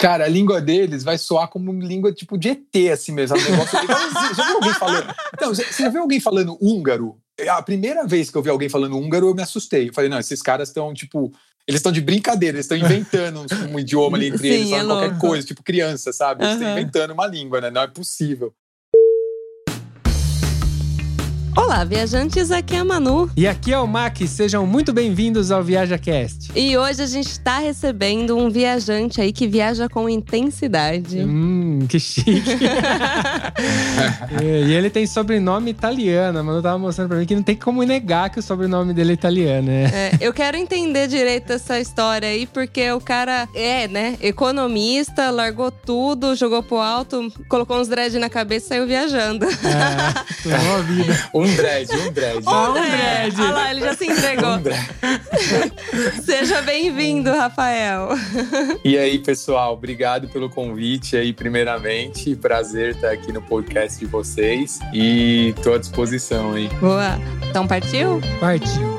Cara, a língua deles vai soar como língua tipo de ET, assim mesmo. Um negócio... já viu alguém falando? Então, você já viu alguém falando húngaro? A primeira vez que eu vi alguém falando húngaro, eu me assustei. Eu falei, não, esses caras estão, tipo, eles estão de brincadeira, eles estão inventando um, um, idioma ali entre Sim, eles, é falando qualquer louco. coisa, tipo criança, sabe? Eles estão Aham. inventando uma língua, né? Não é possível. Olá, viajantes, aqui é a Manu. E aqui é o Mac, sejam muito bem-vindos ao ViajaCast. E hoje a gente está recebendo um viajante aí que viaja com intensidade. Hum, que chique. É, e ele tem sobrenome italiano. A Manu tava mostrando pra mim que não tem como negar que o sobrenome dele é italiano, né? É, eu quero entender direito essa história aí, porque o cara é, né, economista, largou tudo, jogou pro alto, colocou uns dread na cabeça e saiu viajando. É, tomou a vida. Um dread, um dread. Um dread. Olha lá, ele já se entregou. Um dread. Seja bem-vindo, Rafael. E aí, pessoal, obrigado pelo convite aí, primeiramente. Prazer estar aqui no podcast de vocês. E tô à disposição aí. Boa. Então partiu? Partiu.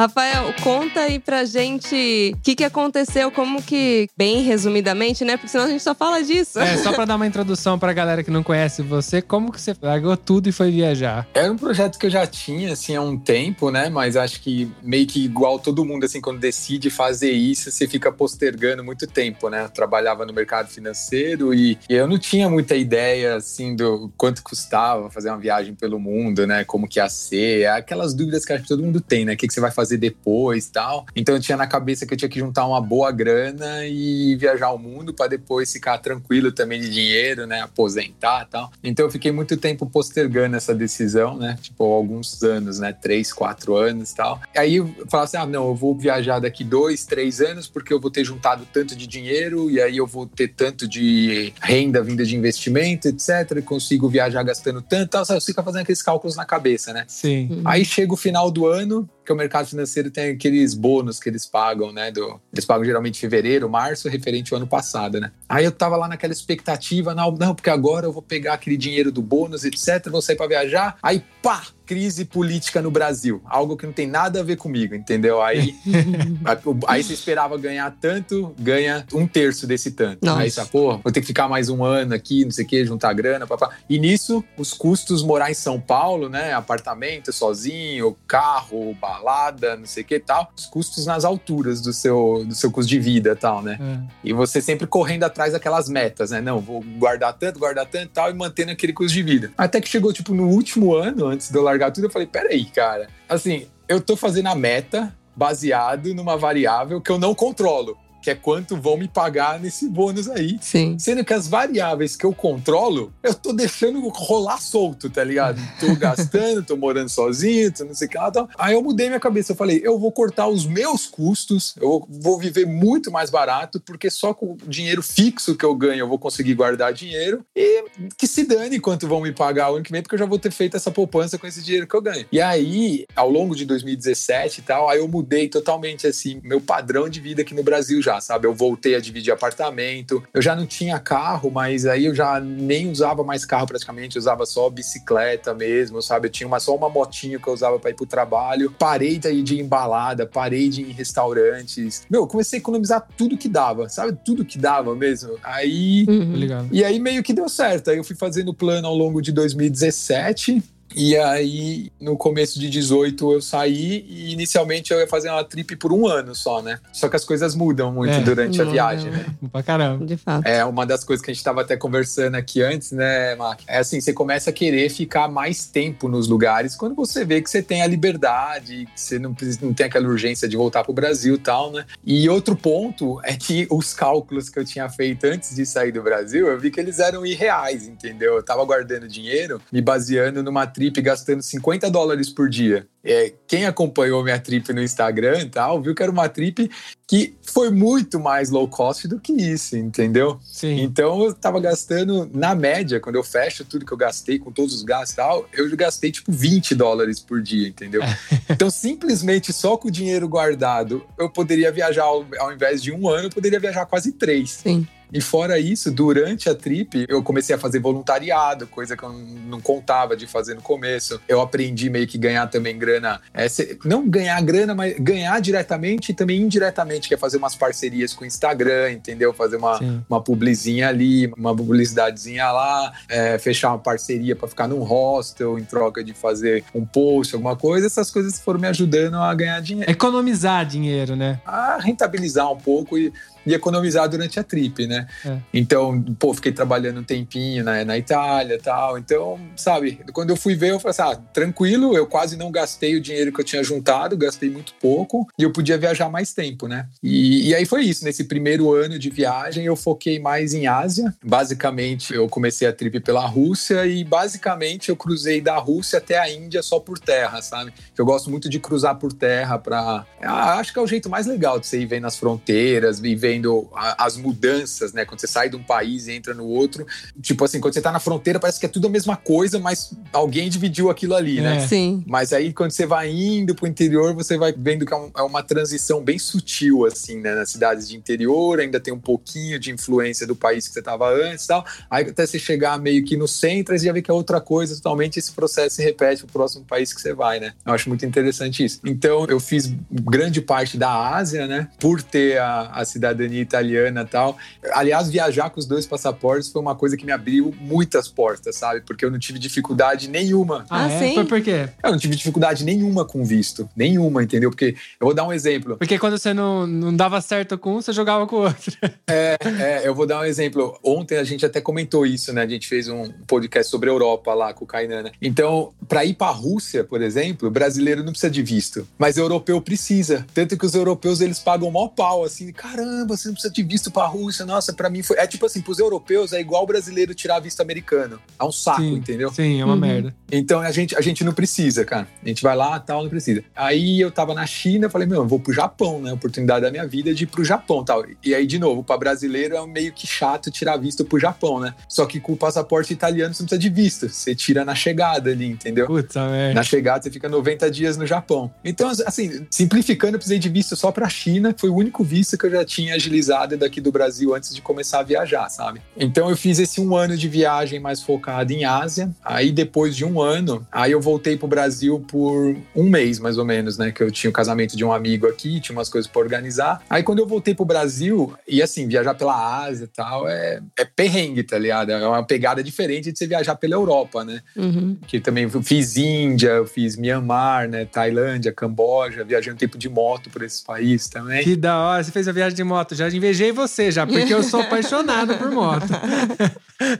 Rafael, conta aí pra gente o que, que aconteceu, como que, bem resumidamente, né? Porque senão a gente só fala disso. É, só pra dar uma introdução pra galera que não conhece você, como que você largou tudo e foi viajar? Era um projeto que eu já tinha, assim, há um tempo, né? Mas acho que meio que igual todo mundo, assim, quando decide fazer isso, você fica postergando muito tempo, né? Eu trabalhava no mercado financeiro e, eu não tinha muita ideia, assim, do quanto custava fazer uma viagem pelo mundo, né? Como que ia ser, aquelas dúvidas que acho que todo mundo tem, né? O que, que você vai fazer depois e tal. Então eu tinha na cabeça que eu tinha que juntar uma boa grana e viajar o mundo para depois ficar tranquilo também de dinheiro, né? Aposentar e tal. Então eu fiquei muito tempo postergando essa decisão, né? Tipo, alguns anos, né? Três, quatro anos e tal. Aí eu falava assim: ah, não, eu vou viajar daqui dois, três anos porque eu vou ter juntado tanto de dinheiro e aí eu vou ter tanto de renda vinda de investimento, etc. E consigo viajar gastando tanto. Tal. Você fica fazendo aqueles cálculos na cabeça, né? Sim. Aí chega o final do ano, que o mercado financeiro tem aqueles bônus que eles pagam, né? Do, eles pagam geralmente em fevereiro, março, referente ao ano passado, né? Aí eu tava lá naquela expectativa, não, não, porque agora eu vou pegar aquele dinheiro do bônus, etc., vou sair pra viajar. Aí, pá! Crise política no Brasil. Algo que não tem nada a ver comigo, entendeu? Aí, aí você esperava ganhar tanto, ganha um terço desse tanto. Nossa. Aí você, pô, vou ter que ficar mais um ano aqui, não sei o que, juntar grana, papá. E nisso, os custos morar em São Paulo, né? Apartamento sozinho, carro, balada, não sei o que e tal. Os custos nas alturas do seu, do seu custo de vida e tal, né? É. E você sempre correndo atrás daquelas metas, né? Não, vou guardar tanto, guardar tanto e tal, e mantendo aquele custo de vida. Até que chegou, tipo, no último ano, antes de eu largar tudo, eu falei, peraí, cara. Assim, eu tô fazendo a meta baseado numa variável que eu não controlo. Que é quanto vão me pagar nesse bônus aí. Sim. Sendo que as variáveis que eu controlo, eu tô deixando rolar solto, tá ligado? Tô gastando, tô morando sozinho, tô não sei o que lá. Tal. Aí eu mudei minha cabeça. Eu falei, eu vou cortar os meus custos, eu vou viver muito mais barato, porque só com o dinheiro fixo que eu ganho eu vou conseguir guardar dinheiro. E que se dane quanto vão me pagar o ano que vem, porque eu já vou ter feito essa poupança com esse dinheiro que eu ganho. E aí, ao longo de 2017 e tal, aí eu mudei totalmente, assim, meu padrão de vida aqui no Brasil já já, sabe? Eu voltei a dividir apartamento, eu já não tinha carro, mas aí eu já nem usava mais carro praticamente, usava só bicicleta mesmo, sabe? Eu tinha uma, só uma motinha que eu usava para ir pro trabalho. Parei de, de embalada, parei de ir em restaurantes. Meu, comecei a economizar tudo que dava, sabe? Tudo que dava mesmo. Aí. Uhum. E aí meio que deu certo. Aí eu fui fazendo plano ao longo de 2017. E aí, no começo de 18, eu saí e inicialmente eu ia fazer uma trip por um ano só, né? Só que as coisas mudam muito É. durante a Não, viagem, não. né? Pra caramba. De fato. É uma das coisas que a gente estava até conversando aqui antes, né, Mac? É assim, você começa a querer ficar mais tempo nos lugares quando você vê que você tem a liberdade, que você não, precisa- não tem aquela urgência de voltar pro Brasil e tal, né? E outro ponto é que os cálculos que eu tinha feito antes de sair do Brasil, eu vi que eles eram irreais, entendeu? Eu tava guardando dinheiro, me baseando numa trip gastando 50 dólares por dia. É, quem acompanhou minha trip no Instagram e tal, viu que era uma trip que foi muito mais low cost do que isso, entendeu? Sim. Então eu tava gastando, na média, quando eu fecho tudo que eu gastei, com todos os gastos e tal, eu gastei tipo 20 dólares por dia, entendeu? então simplesmente só com o dinheiro guardado, eu poderia viajar, ao, ao invés de um ano, eu poderia viajar quase três. Sim. E fora isso, durante a trip, eu comecei a fazer voluntariado, coisa que eu não contava de fazer no começo. Eu aprendi meio que ganhar também grana, é, não ganhar grana, mas ganhar diretamente e também indiretamente, que é fazer umas parcerias com o Instagram, entendeu? Fazer uma, Sim. uma publizinha ali, uma publicidadezinha lá, é, fechar uma parceria para ficar num hostel em troca de fazer um post, alguma coisa. Essas coisas foram me ajudando a ganhar dinheiro, Economizar dinheiro, né? a rentabilizar um pouco e, e economizar durante a trip, né? É. Então, pô, fiquei trabalhando um tempinho na, na Itália e tal. Então, sabe, quando eu fui ver, eu falei assim: ah, tranquilo, eu quase não gastei o dinheiro que eu tinha juntado, gastei muito pouco e eu podia viajar mais tempo, né? E, e aí foi isso. Nesse primeiro ano de viagem, eu foquei mais em Ásia. Basicamente, eu comecei a trip pela Rússia e basicamente eu cruzei da Rússia até a Índia só por terra, sabe? Eu gosto muito de cruzar por terra para. acho que é o jeito mais legal de você ir vendo as fronteiras, ir vendo a- as mudanças, né? Quando você sai de um país e entra no outro. Tipo assim, quando você tá na fronteira, parece que é tudo a mesma coisa, mas alguém dividiu aquilo ali, né? É. Sim. Mas aí, quando você vai indo pro interior, você vai vendo que é, um- é uma transição bem sutil, assim, né? Nas cidades de interior, ainda tem um pouquinho de influência do país que você tava antes e tal. Aí, até você chegar meio que no centro, aí você já vê que é outra coisa totalmente. Esse processo se repete pro próximo país que você vai, né? Eu acho muito interessante isso. Então, eu fiz grande parte da Ásia, né? Por ter a, a cidadania italiana e tal. Aliás, viajar com os dois passaportes foi uma coisa que me abriu muitas portas, sabe? Porque eu não tive dificuldade nenhuma Ah, é? sim? Foi por quê? eu não tive dificuldade nenhuma com visto. Nenhuma, entendeu? Porque eu vou dar um exemplo. Porque quando você não, não dava certo com um, você jogava com o outro. É, eu vou dar um exemplo. Ontem a gente até comentou isso, né? A gente fez um podcast sobre a Europa lá com o Kainan. né? Então, para ir para a Rússia, por exemplo, o brasileiro não precisa de visto, mas o europeu precisa. Tanto que os europeus eles pagam mó pau, assim, caramba, você não precisa de visto para a Rússia. Nossa, para mim foi. É tipo assim, para os europeus é igual o brasileiro tirar visto americano. É um saco, Sim. entendeu? Sim, é uma Uhum. merda. Então a gente, a gente não precisa, cara. A gente vai lá, tal, não precisa. Aí eu tava na China, falei, meu, eu vou pro Japão, né? Oportunidade da minha vida de ir pro Japão, tal. E aí, de novo, pra brasileiro é meio que chato tirar visto pro Japão, né? Só que com o passaporte italiano você não precisa de visto. Você tira na chegada ali, entendeu? Putz, a merda. Na chegada você fica 90 dias no Japão. Então, assim, simplificando, eu precisei de visto só pra China. Foi o único visto que eu já tinha agilizado daqui do Brasil antes de começar a viajar, sabe? Então eu fiz esse um ano de viagem mais focado em Ásia. Aí depois de um ano, aí eu voltei pro Brasil por um mês, mais ou menos, né? Que eu tinha o casamento de um amigo aqui, tinha umas coisas pra organizar. Aí quando eu voltei pro Brasil, e assim, viajar pela Ásia e tal, é, é perrengue, tá ligado? É uma pegada diferente de você viajar pela Europa, né? Uhum. que também eu fiz Índia, eu fiz Myanmar, né, Tailândia, Camboja, viajei um tempo de moto por esses países também. Que da hora, você fez a viagem de moto. Já invejei você já, porque eu sou apaixonado por moto.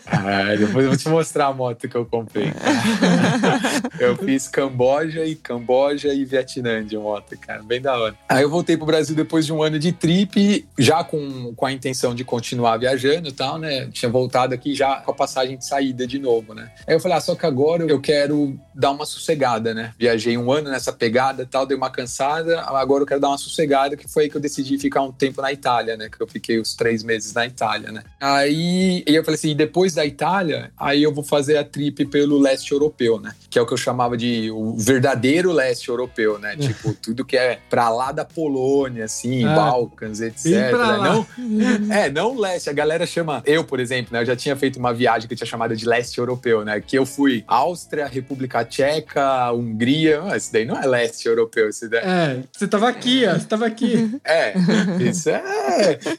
Ah, depois eu vou te mostrar a moto que eu comprei. eu fiz Camboja e Camboja e Vietnã de moto, cara, bem da hora. Aí eu voltei pro Brasil depois de um ano de trip, já com, com a intenção de continuar viajando e tal, né? Tinha voltado aqui já com a passagem de saída de novo, né? Aí eu falei, ah, só que agora eu quero dar uma sossegada, né? Viajei um ano nessa pegada tal, dei uma cansada, agora eu quero dar uma sossegada, que foi aí que eu decidi ficar um tempo na Itália, né? Que eu fiquei os três meses na Itália, né? Aí eu falei assim, depois da Itália, aí eu vou fazer a trip pelo leste europeu, né? Que é o que eu chamava de o verdadeiro leste europeu, né? tipo, tudo que é pra lá da Polônia, assim, Ah, Balcãs, etc. lá. Não, é, não leste. A galera chama. Eu, por exemplo, né? Eu já tinha feito uma viagem que eu tinha chamado de leste europeu, né? Que eu fui Áustria, República Tcheca, Hungria. Ah, Isso daí não é leste europeu. Isso daí É, você tava aqui, ó. Você tava aqui. é. Isso é.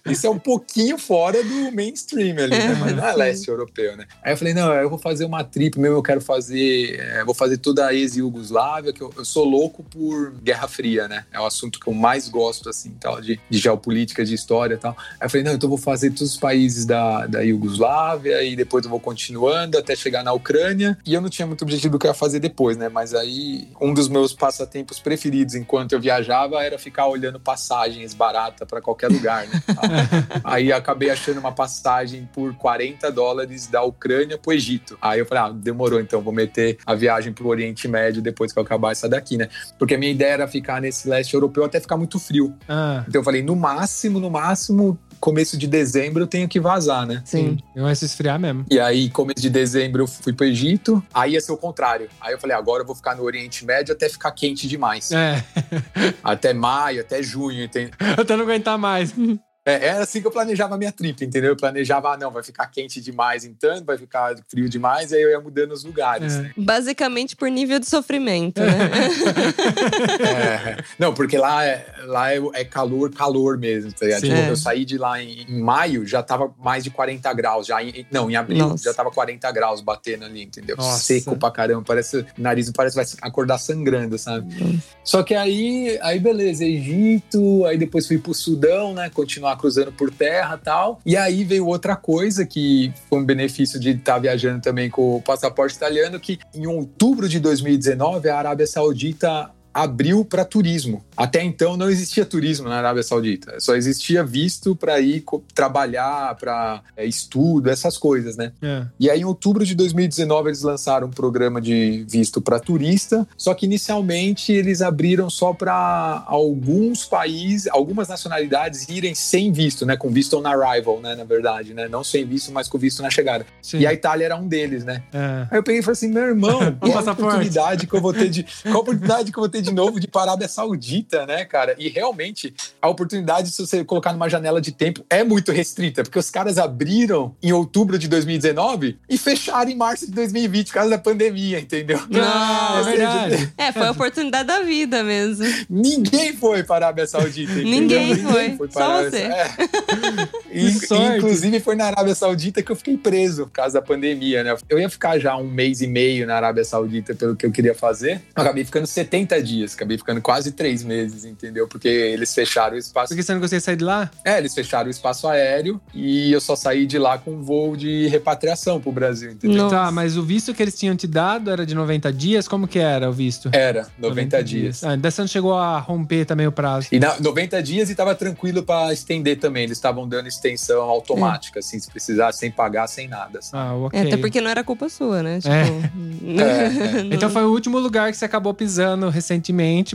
Isso é um pouquinho fora do mainstream ali, né? Mas não é leste europeu, né? Aí eu falei, não, eu vou fazer uma trip mesmo, eu quero fazer. é, vou fazer toda a ex-Yugoslávia, que eu, eu sou louco por Guerra Fria, né? É o assunto que eu mais gosto, assim, tal, de, de geopolítica, de história e tal. Aí eu falei, não, então eu vou fazer todos os países da, da Iugoslávia e depois eu vou continuando até chegar na Ucrânia. E eu não tinha muito objetivo do que eu ia fazer depois, né? Mas aí, um dos meus passatempos preferidos enquanto eu viajava era ficar olhando passagens baratas para qualquer lugar, aí acabei achando uma passagem por 40 dólares da Ucrânia pro Egito. Aí eu falei, ah, demorou, então vou meter a viagem pro Oriente Médio depois que eu acabar essa daqui, né? Porque a minha ideia era ficar nesse leste europeu até ficar muito frio. Ah, Então eu falei, no máximo, no máximo, começo de dezembro eu tenho que vazar, né? Sim. Eu vai se esfriar mesmo. E aí, começo de dezembro, eu fui pro Egito. Aí ia ser o contrário. Aí eu falei, agora eu vou ficar no Oriente Médio até ficar quente demais. É, Até maio, até junho, entendeu? até não aguentar mais. É, era assim que eu planejava a minha trip, entendeu? Eu planejava, ah, não, vai ficar quente demais em tanto, vai ficar frio demais, aí eu ia mudando os lugares. É. né? Basicamente por nível de sofrimento, né? É. Não, porque lá, é, lá é, é calor, calor mesmo. Tá ligado? Tipo, É. Eu saí de lá em, em maio, já tava mais de 40 graus. Já em- não, em abril Nossa. já tava 40 graus batendo ali, entendeu? Nossa. Seco pra caramba. Parece, o nariz parece que vai acordar sangrando, sabe? Só que aí, aí beleza, Egito, aí depois fui pro Sudão, né? Continuar cruzando por terra tal. E aí veio outra coisa que foi um benefício de estar viajando também com o passaporte italiano, que em outubro de 2019 a Arábia Saudita abriu para turismo. Até então não existia turismo na Arábia Saudita, só existia visto para ir trabalhar, para estudo, essas coisas, né? É. E aí, em outubro de 2019, eles lançaram um programa de visto para turista, só que inicialmente eles abriram só para alguns países, algumas nacionalidades irem sem visto, né? Com visto on arrival, né? Na verdade, né? Não sem visto, mas com visto na chegada. Sim. E a Itália era um deles, né? É. Aí eu peguei e falei assim, meu irmão, qual a oportunidade que eu vou ter de. Qual oportunidade que eu vou ter de novo de ir para a Arábia Saudita, né, cara? E realmente, a oportunidade, se você colocar numa janela de tempo, é muito restrita, porque os caras abriram em outubro de 2019 e fecharam em março de 2020 por causa da pandemia, entendeu? Ah, é verdade. É, foi a oportunidade da vida mesmo. Ninguém foi para a Arábia Saudita. entendeu? Ninguém foi, para só você. É. In-. Inclusive foi na Arábia Saudita que eu fiquei preso por causa da pandemia, né? Eu ia ficar já um mês e meio na Arábia Saudita pelo que eu queria fazer. Eu acabei ficando 70 dias, acabei ficando quase três meses, entendeu? Porque eles fecharam o espaço. Por que você não conseguia sair de lá? É, eles fecharam o espaço aéreo e eu só saí de lá com um voo de repatriação pro Brasil, entendeu? Nossa. Tá, mas o visto que eles tinham te dado era de 90 dias? Como que era o visto? Era, 90, dias. Ah, daí você não chegou a romper também o prazo. E na 90 dias e tava tranquilo pra estender também. Eles estavam dando extensão automática, assim, se precisar, sem pagar, sem nada. sabe? Ah, ok. É, até porque não era culpa sua, né? Tipo, É, não- Então foi o último lugar que você acabou pisando recentemente,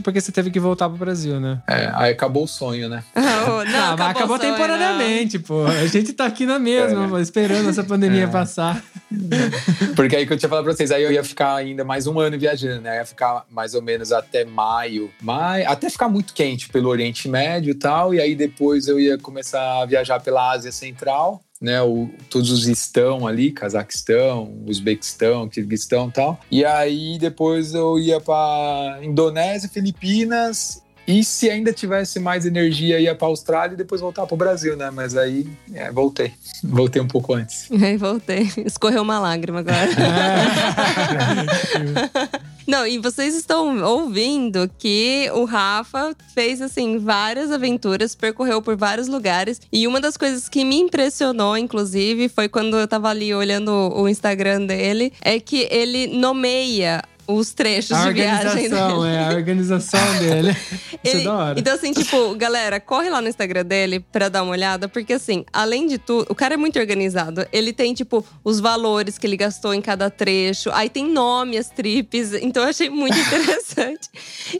porque você teve que voltar pro Brasil, né? É, aí acabou o sonho, né? Ah, não, ah, mas acabou o sonho, temporariamente, pô. A gente tá aqui na mesma, É. esperando essa pandemia É. passar. Porque aí que eu tinha falado pra vocês, aí eu ia ficar ainda mais um ano viajando, né? Eu ia ficar mais ou menos até maio, maio, até ficar muito quente pelo Oriente Médio e tal, e aí depois eu ia começar a viajar pela Ásia Central, né? O, todos os estão ali, Cazaquistão, Uzbequistão, Kirguistão e tal. E aí depois eu ia pra Indonésia, Filipinas. E se ainda tivesse mais energia, ia pra Austrália e depois voltar pro Brasil, né? Mas aí, é, voltei. Voltei um pouco antes. Aí voltei. Escorreu uma lágrima agora. Não, e vocês estão ouvindo que o Rafa fez, assim, várias aventuras, percorreu por vários lugares. E uma das coisas que me impressionou, inclusive, foi quando eu tava ali olhando o Instagram dele, é que ele nomeia os trechos A de viagem organização, dele. é, a organização dele. Isso é Ele- da hora. Então, assim, tipo, galera, corre lá no Instagram dele pra dar uma olhada, porque assim, além de tudo, o cara é muito organizado. Ele tem, tipo, os valores que ele gastou em cada trecho, aí tem nome, as trips. Então eu achei muito interessante.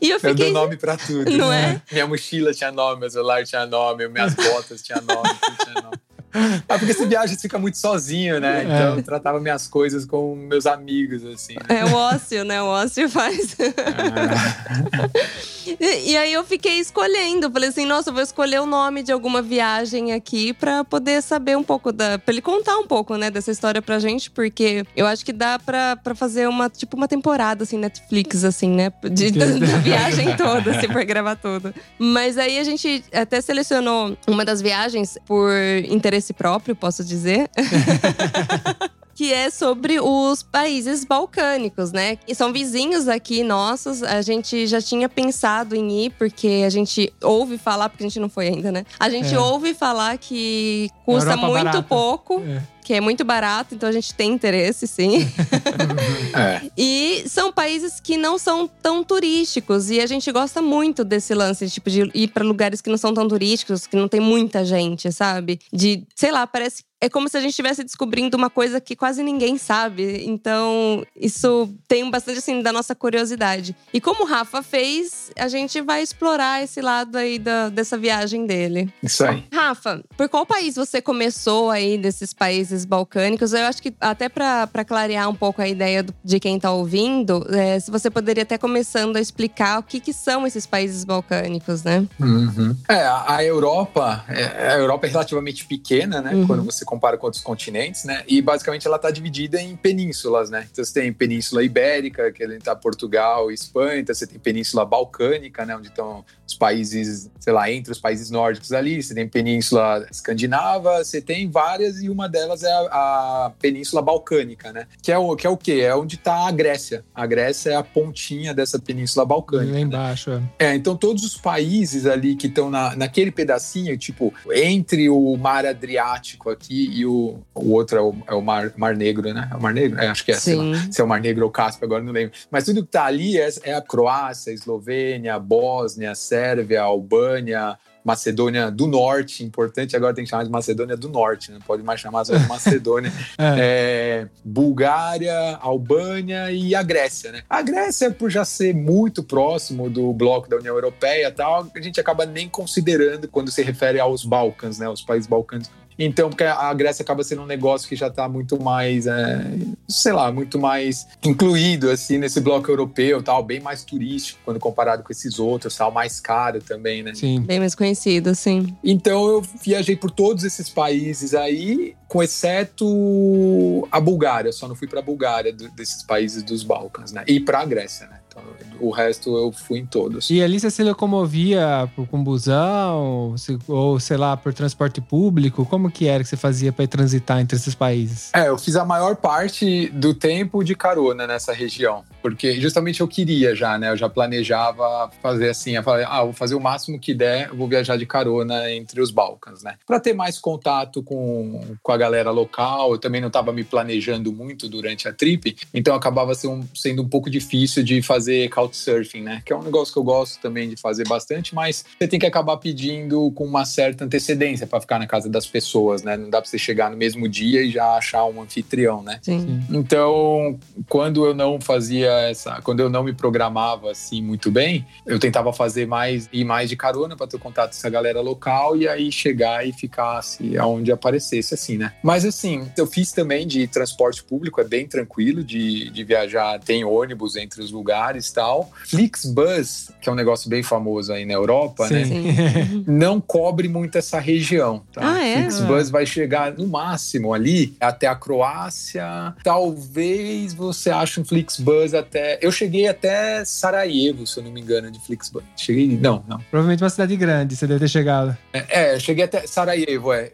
E eu Eu fiquei. dou nome pra tudo. Não né? Minha mochila tinha nome, meu celular tinha nome, minhas botas tinha nome, tudo tinha nome. Ah, porque esse viagem você fica muito sozinho, né? Então eu tratava minhas coisas com meus amigos, assim. né? É o ócio, né? O ócio faz. E, e aí eu fiquei escolhendo. Falei assim, nossa, eu vou escolher o nome de alguma viagem aqui pra poder saber um pouco da. pra ele contar um pouco, né, dessa história pra gente, porque eu acho que dá pra, pra fazer uma, tipo, uma temporada, assim, Netflix, assim, né? De, da, da viagem toda, se for gravar tudo. Mas aí a gente até selecionou uma das viagens por interesse próprio, posso dizer. que é sobre os países balcânicos, né? E são vizinhos aqui nossos. A gente já tinha pensado em ir, porque a gente ouve falar, porque a gente não foi ainda, né? A gente É. ouve falar que custa Europa muito barata. pouco. É. Que é muito barato, então a gente tem interesse, sim. É. E são países que não são tão turísticos. E a gente gosta muito desse lance, tipo, de ir para lugares que não são tão turísticos, que não tem muita gente, sabe? De, sei lá, parece. É como se a gente estivesse descobrindo uma coisa que quase ninguém sabe. Então, isso tem bastante, assim, da nossa curiosidade. E como o Rafa fez, a gente vai explorar esse lado aí da, dessa viagem dele. Isso aí. Rafa, por qual país você começou aí desses países balcânicos? Eu acho que até pra clarear um pouco a ideia do- de quem tá ouvindo, é, se você poderia até começando a explicar o que, que são esses países balcânicos, né? Uhum. É, a a Europa, é, a Europa é relativamente pequena, né? Uhum. Quando você compara com outros continentes, né? E basicamente ela está dividida em penínsulas, né? Então você tem Península Ibérica, que está Portugal e Espanha, então você tem Península Balcânica, né? Onde estão os países, sei lá, entre os países nórdicos ali, você tem Península Escandinava, você tem várias e uma delas é a, a Península Balcânica, né? Que é o que é o quê? É onde está a Grécia. A Grécia é a pontinha dessa Península Balcânica. Lá né? embaixo, é. É, então todos os países ali que estão na, naquele pedacinho, tipo, entre o Mar Adriático aqui e o, o outro é o, é o Mar, Mar Negro, né? É o Mar Negro? É, acho que é, sei lá. Se é o Mar Negro ou Cáspio, agora não lembro. Mas tudo que tá ali é, é a Croácia, a Eslovênia, a Bósnia, a Sérvia, a Albânia, Macedônia do Norte, importante agora tem que chamar de Macedônia do Norte, né? Pode mais chamar só de Macedônia. É, Bulgária, Albânia e a Grécia, né? A Grécia, por já ser muito próximo do bloco da União Europeia e tal, a gente acaba nem considerando quando se refere aos Balcãs, né? Os países balcânicos. Então, porque a Grécia acaba sendo um negócio que já está muito mais, é, sei lá, muito mais incluído, assim, nesse bloco europeu, tal, bem mais turístico quando comparado com esses outros, tal, mais caro também, né? Sim. Bem mais conhecido, sim. Então eu viajei por todos esses países aí, com exceto a Bulgária. Só não fui para a Bulgária do- desses países dos Balcãs, né? E para a Grécia, né? O resto eu fui em todos. E ali você se locomovia por, com busão, ou sei lá, por transporte público? Como que era que você fazia para transitar entre esses países? É, eu fiz a maior parte do tempo de carona nessa região, porque justamente eu queria já, né? Eu já planejava fazer assim, eu falei, ah, vou fazer o máximo que der, vou viajar de carona entre os Balcãs, né? Para ter mais contato com, com a galera local, eu também não estava me planejando muito durante a trip, então acabava sendo um pouco difícil de fazer couchsurfing, né? Que é um negócio que eu gosto também de fazer bastante, mas você tem que acabar pedindo com uma certa antecedência para ficar na casa das pessoas, né? Não dá para você chegar no mesmo dia e já achar um anfitrião, né? Sim. Então, quando eu não fazia essa, quando eu não me programava assim muito bem, eu tentava fazer mais ir mais de carona para ter contato com essa galera local e aí chegar e ficar assim, aonde aparecesse assim, né? Mas assim, eu fiz também de transporte público, é bem tranquilo de, de viajar, tem ônibus entre os lugares e tal. Flixbus, que é um negócio bem famoso aí na Europa, né? Sim. Sim. não cobre muito essa região. Tá? Ah, é? Flixbus vai chegar no máximo ali até a Croácia. Talvez você ache um Flixbus até. Eu cheguei até Sarajevo, se eu não me engano, de Flixbus. Cheguei. Não, não. Provavelmente uma cidade grande, você deve ter chegado. É, é, cheguei até Sarajevo, é.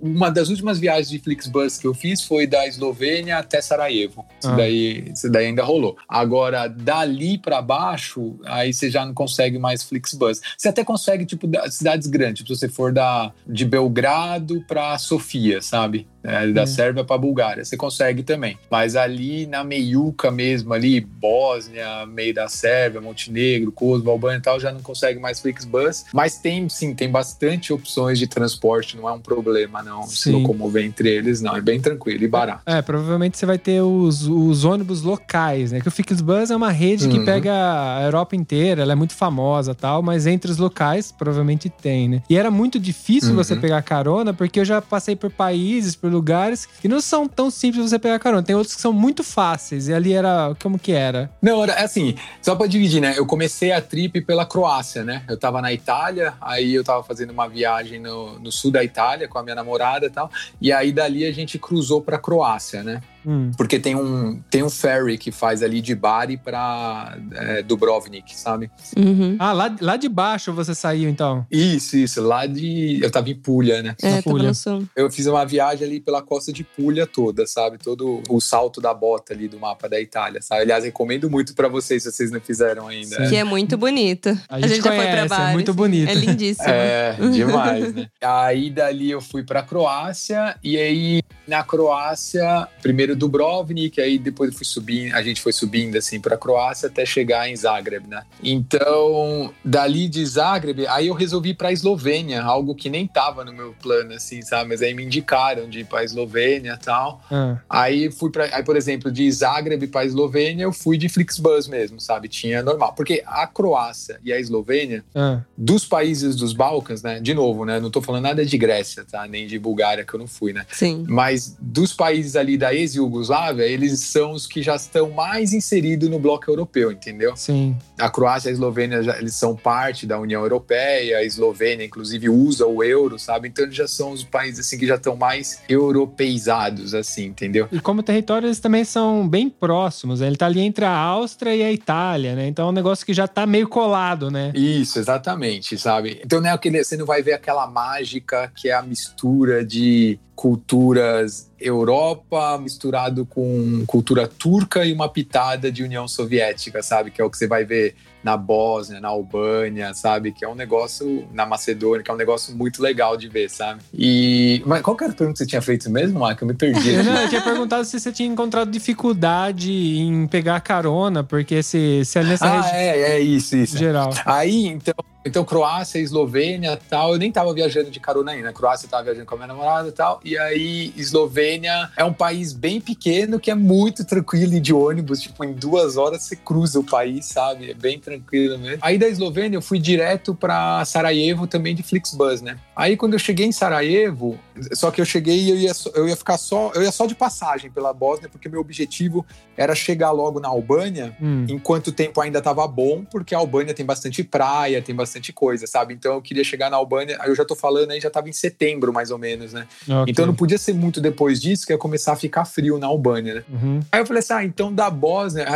Uma das últimas viagens de Flixbus que eu fiz foi da Eslovênia até Sarajevo. Isso, Ah. daí, isso daí ainda rolou. Agora, dali pra baixo, aí você já não consegue mais Flixbus. Você até consegue, tipo, cidades grandes. Se você for da, de Belgrado pra Sofia, sabe? Né, da É. Sérvia para Bulgária. Você consegue também. Mas ali na meiuca mesmo, ali, Bósnia, meio da Sérvia, Montenegro, Kosovo, Albânia e tal, já não consegue mais Flixbus. Mas tem, sim, tem bastante opções de transporte, não é um problema, não, se Sim. locomover entre eles, não. É bem tranquilo e barato. É, provavelmente você vai ter os, os ônibus locais, né? Que o Flixbus é uma rede que Uhum. pega a Europa inteira, ela é muito famosa e tal, mas entre os locais provavelmente tem, né? E era muito difícil Uhum. você pegar carona, porque eu já passei por países, por lugares que não são tão simples você pegar carona. Tem outros que são muito fáceis, e ali era. Como que era? Não, era assim, só pra dividir, né? Eu comecei a trip pela Croácia, né? Eu tava na Itália, aí eu tava fazendo uma viagem no, no sul da Itália com a minha namorada e tal, e aí dali a gente cruzou pra Croácia, né? Hum. Porque tem um, tem um ferry que faz ali de Bari pra é, Dubrovnik, sabe? Uhum. Ah, lá, lá de baixo você saiu, então. Isso, isso, lá de. Eu tava em Puglia, né? É, Puglia. Eu fiz uma viagem ali pela costa de Puglia toda, sabe? Todo o salto da bota ali do mapa da Itália, sabe? Aliás, recomendo muito pra vocês se vocês não fizeram ainda. Sim. Que é muito bonito. A gente já foi conhece, pra é Bari. muito sim. bonito. É lindíssimo. É, demais, né? Aí dali eu fui pra Croácia e aí na Croácia, primeiro Dubrovnik, aí depois fui subindo, a gente foi subindo assim pra Croácia até chegar em Zagreb, né? Então, dali de Zagreb, aí eu resolvi ir pra Eslovênia, algo que nem tava no meu plano assim, sabe? Mas aí me indicaram de ir pra Eslovênia e tal. Ah, Aí fui para, aí por exemplo, de Zagreb para Eslovênia, eu fui de Flixbus mesmo, sabe? Tinha normal, porque a Croácia e a Eslovênia ah. dos países dos Balcãs, né? De novo, né? Não tô falando nada de Grécia, tá? Nem de Bulgária, que eu não fui, né? Sim. Mas dos países ali da ex-Yugoslávia, eles são os que já estão mais inseridos no bloco europeu, entendeu? Sim. A Croácia e a Eslovênia, já, eles são parte da União Europeia, a Eslovênia, inclusive, usa o euro, sabe? Então, eles já são os países, assim, que já estão mais europeizados, assim, entendeu? E como território, eles também são bem próximos. né? Ele tá ali entre a Áustria e a Itália, né? Então é um negócio que já tá meio colado, né? Isso, exatamente, sabe? Então não é aquele, você não vai ver aquela mágica que é a mistura de culturas Europa misturado com cultura turca e uma pitada de União Soviética, sabe? Que é o que você vai ver na Bósnia, na Albânia, sabe? Que é um negócio na Macedônia, que é um negócio muito legal de ver, sabe? E mas qual era a pergunta que você tinha feito mesmo, Marco? Eu me perdi. Não, eu tinha perguntado se você tinha encontrado dificuldade em pegar carona, porque se, se é nessa ah, região é, é isso, isso. geral. Aí, então, então Croácia, Eslovênia tal, eu nem tava viajando de carona ainda. Croácia eu tava viajando com a minha namorada e tal. E aí, Eslovênia é um país bem pequeno que é muito tranquilo de ônibus. Tipo, em duas horas você cruza o país, sabe? É bem tranquilo mesmo. Aí da Eslovênia eu fui direto pra Sarajevo também de Flixbus, né? Aí quando eu cheguei em Sarajevo, só que eu cheguei e eu ia, eu ia ficar só, eu ia só de passagem pela Bósnia, porque meu objetivo era chegar logo na Albânia Hum. enquanto o tempo ainda estava bom, porque a Albânia tem bastante praia, tem bastante coisa, sabe? Então eu queria chegar na Albânia, aí eu já tô falando aí, já tava em setembro mais ou menos, né? Ok. Então não podia ser muito depois disso que ia começar a ficar frio na Albânia, né? Uhum. Aí eu falei assim, ah, então da Bósnia,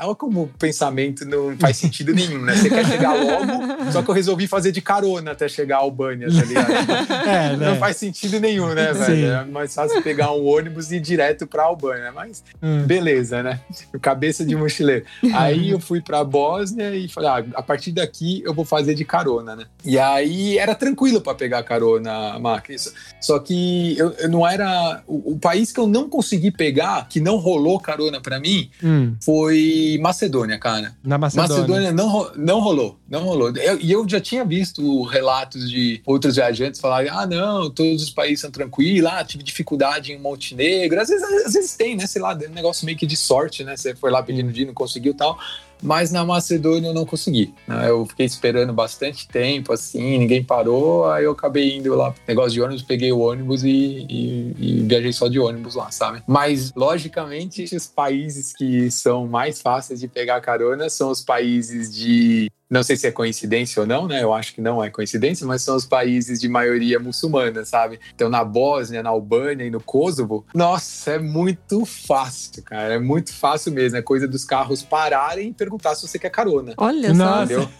olha como o pensamento não faz sentido nenhum, né? Você quer chegar logo, só que eu resolvi fazer de carona até chegar à Albânia, tá ligado? É, né? Não faz sentido nenhum, né, Sim. velho? É mais fácil pegar um ônibus e ir direto pra Albânia, mas Hum. beleza, né? Cabeça de mochileiro. Aí eu fui pra Bósnia e falei, ah, a partir daqui eu vou fazer de carona, né? E aí era tranquilo pra pegar carona, Mark. Isso- Só que eu, eu não era. O, o país que eu não consegui pegar, que não rolou carona pra mim, Hum. foi Macedônia, cara. Na Macedônia. Macedônia não, não rolou, não rolou. Eu- E eu, já tinha visto relatos de outros viajantes falarem: ah, não, todos os países são tranquilos, ah, tive dificuldade em Montenegro. Às vezes, às vezes tem, né? Sei lá, um negócio meio que de sorte, né? Você foi lá pedindo de não conseguiu tal. Mas na Macedônia eu não consegui. né? Eu fiquei esperando bastante tempo, assim, ninguém parou. Aí eu acabei indo lá, negócio de ônibus, peguei o ônibus e, e- e viajei só de ônibus lá, sabe? Mas, logicamente, os países que são mais fáceis de pegar carona são os países de. Não sei se é coincidência ou não, né? Eu acho que não é coincidência, mas são os países de maioria muçulmana, sabe? Então, na Bósnia, na Albânia e no Kosovo, nossa, é muito fácil, cara. É muito fácil mesmo. É coisa dos carros pararem e perguntar se você quer carona. Olha só. Entendeu?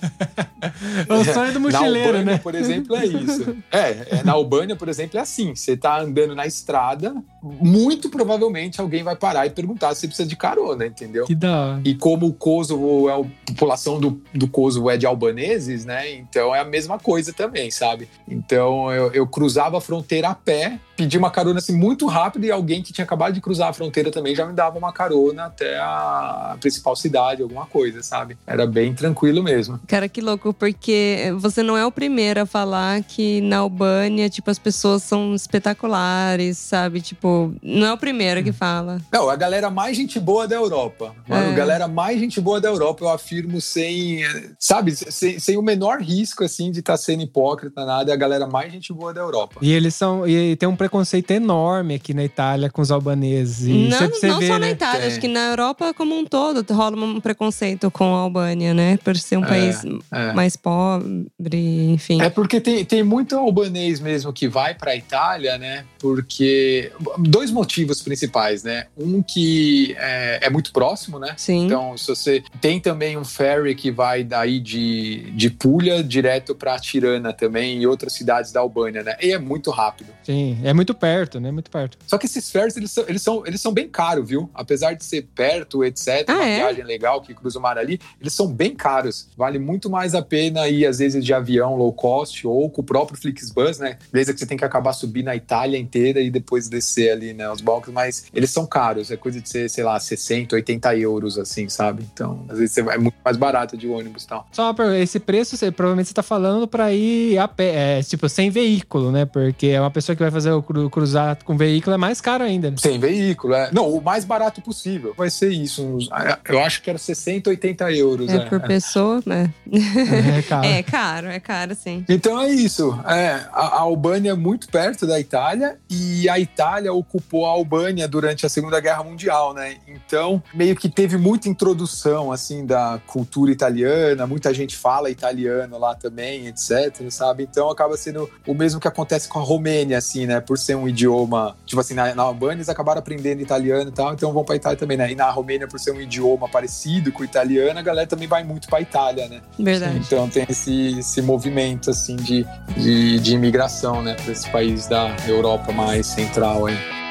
É o sonho do na mochileiro, Albânia, né? por exemplo, é isso. É, é, na Albânia, por exemplo, é assim. Você tá andando na estrada, muito provavelmente alguém vai parar e perguntar se você precisa de carona, entendeu? Que da hora. E como o Kosovo, é a população do, do Kosovo é de albaneses, né? Então é a mesma coisa também, sabe? Então eu, eu cruzava a fronteira a pé pedir uma carona assim muito rápido e alguém que tinha acabado de cruzar a fronteira também já me dava uma carona até a principal cidade, alguma coisa, sabe? Era bem tranquilo mesmo. Cara, que louco, porque você não é o primeiro a falar que na Albânia, tipo, as pessoas são espetaculares, sabe? Tipo, não é o primeiro que fala. Não, a galera mais gente boa da Europa. Mano, É. galera mais gente boa da Europa, eu afirmo sem, sabe, sem, sem o menor risco, assim, de estar sendo hipócrita, nada, é a galera mais gente boa da Europa. E eles são. E tem um preconceito enorme aqui na Itália com os albaneses. E não você- você não vê, só na né? Itália, Tem. acho que na Europa como um todo rola um preconceito com a Albânia, né? Por ser um É, país é. mais pobre, enfim. É porque tem, tem muito albanês mesmo que vai para a Itália, né? Porque. Dois motivos principais, né? Um que é, é muito próximo, né? Sim. Então, se você tem também um ferry que vai daí de, de Puglia direto para Tirana também e outras cidades da Albânia, né? E é muito rápido. Sim, é muito perto, né? Muito perto. Só que esses ferries, eles são, eles são, eles são bem caros, viu? Apesar de ser perto, etc., Ah, uma é? viagem legal que cruza o mar ali, eles são bem caros. Vale muito mais a pena ir, às vezes, de avião low cost ou com o próprio Flixbus, né? Beleza que você tem que acabar subindo a Itália inteira e depois descer ali, né? Os balcões, mas eles são caros. É coisa de ser, sei lá, 60, 80 euros, assim, sabe? Então, às vezes você vai- é muito mais barato de ônibus e tal. Só uma pergunta, esse preço, você, provavelmente você tá falando pra ir a pé, é, tipo, sem veículo, né? Porque é uma pessoa que vai fazer o cru- cruzar com veículo é mais caro ainda. né? Sem veículo, é. Não, o mais barato possível. Vai ser isso. uns- eu acho que era 60, 80 euros. É por pessoa, né? É caro. É caro, é caro, sim. Então é isso. É, a, a Albânia é muito perto da Itália e a Itália ocupou a Albânia durante a Segunda Guerra Mundial, né? Então meio que teve muita introdução assim da cultura italiana, muita gente fala italiano lá também, etc, sabe? Então acaba sendo o mesmo que acontece com a Romênia, assim, né? Por ser um idioma, tipo assim, na, na Albânia eles acabaram aprendendo italiano e tal, então vão pra Itália também, né? E na Romênia, por ser um idioma parecido com o italiano, a galera também vai muito pra Itália, né? Verdade. Então tem esse, esse movimento assim de, de, de imigração, né, para esse país da Europa mais central aí.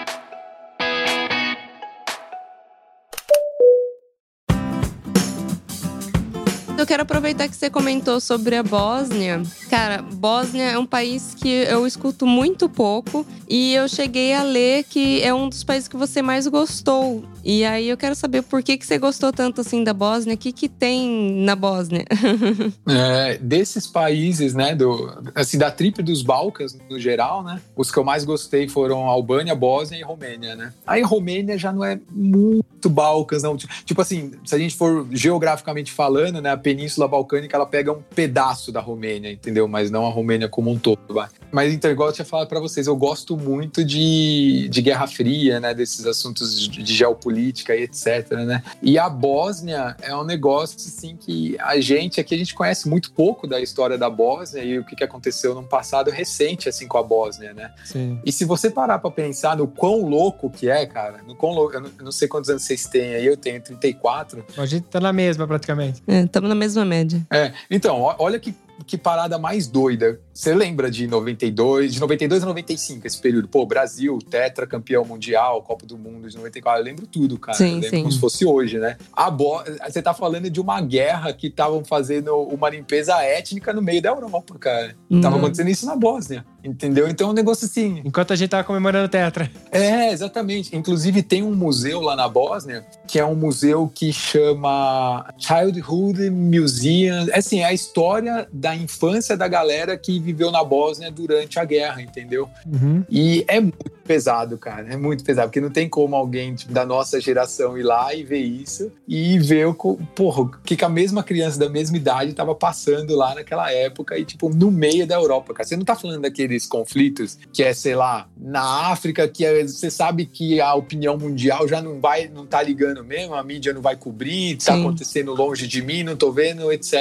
Quero aproveitar que você comentou sobre a Bósnia. Cara, Bósnia é um país que eu escuto muito pouco e eu cheguei a ler que é um dos países que você mais gostou. E aí eu quero saber por que, que você gostou tanto assim da Bósnia, o que, que tem na Bósnia? É, desses países, né, do, assim, da tripe dos Balcãs no geral, né, os que eu mais gostei foram Albânia, Bósnia e Romênia, né. Aí Romênia já não é muito Balcãs, não. Tipo assim, se a gente for geograficamente falando, né, a Península Balcânica, ela pega um pedaço da Romênia, entendeu? Mas não a Romênia como um todo. Mas então, igual eu tinha falado para vocês, eu gosto muito de, de Guerra Fria, né, desses assuntos de, de geopolítica e etc, né. E a Bósnia é um negócio assim que a gente aqui a gente conhece muito pouco da história da Bósnia e o que, que aconteceu num passado recente assim com a Bósnia, né? Sim. E se você parar pra pensar no quão louco que é, cara, no quão louco, eu não, eu não sei quantos anos vocês têm aí, eu tenho 34. A gente tá na mesma praticamente. Estamos na mesma média. É, então, olha que que parada mais doida. Você lembra de 92, de 92 a 95, esse período? Pô, Brasil, tetra campeão mundial, Copa do Mundo de 94, eu lembro tudo, cara. Sim, eu lembro sim. como se fosse hoje, né? A bo... Você tá falando de uma guerra que estavam fazendo uma limpeza étnica no meio da Europa, cara. Tava Hum. acontecendo isso na Bósnia, entendeu? Então é um negócio assim. Enquanto a gente tava comemorando o Tetra. É, exatamente. Inclusive tem um museu lá na Bósnia, que é um museu que chama Childhood Museum. É assim, é a história da infância da galera que viveu na Bósnia durante a guerra, entendeu? Uhum. E é muito pesado, cara. É muito pesado, porque não tem como alguém tipo, da nossa geração ir lá e ver isso e ver o, porra, o que, a mesma criança da mesma idade estava passando lá naquela época e, tipo, no meio da Europa, cara. Você não tá falando daqueles conflitos que é, sei lá, na África, que é- você sabe que a opinião mundial já não vai, não tá ligando mesmo, a mídia não vai cobrir, tá Sim. acontecendo longe de mim, não tô vendo, etc.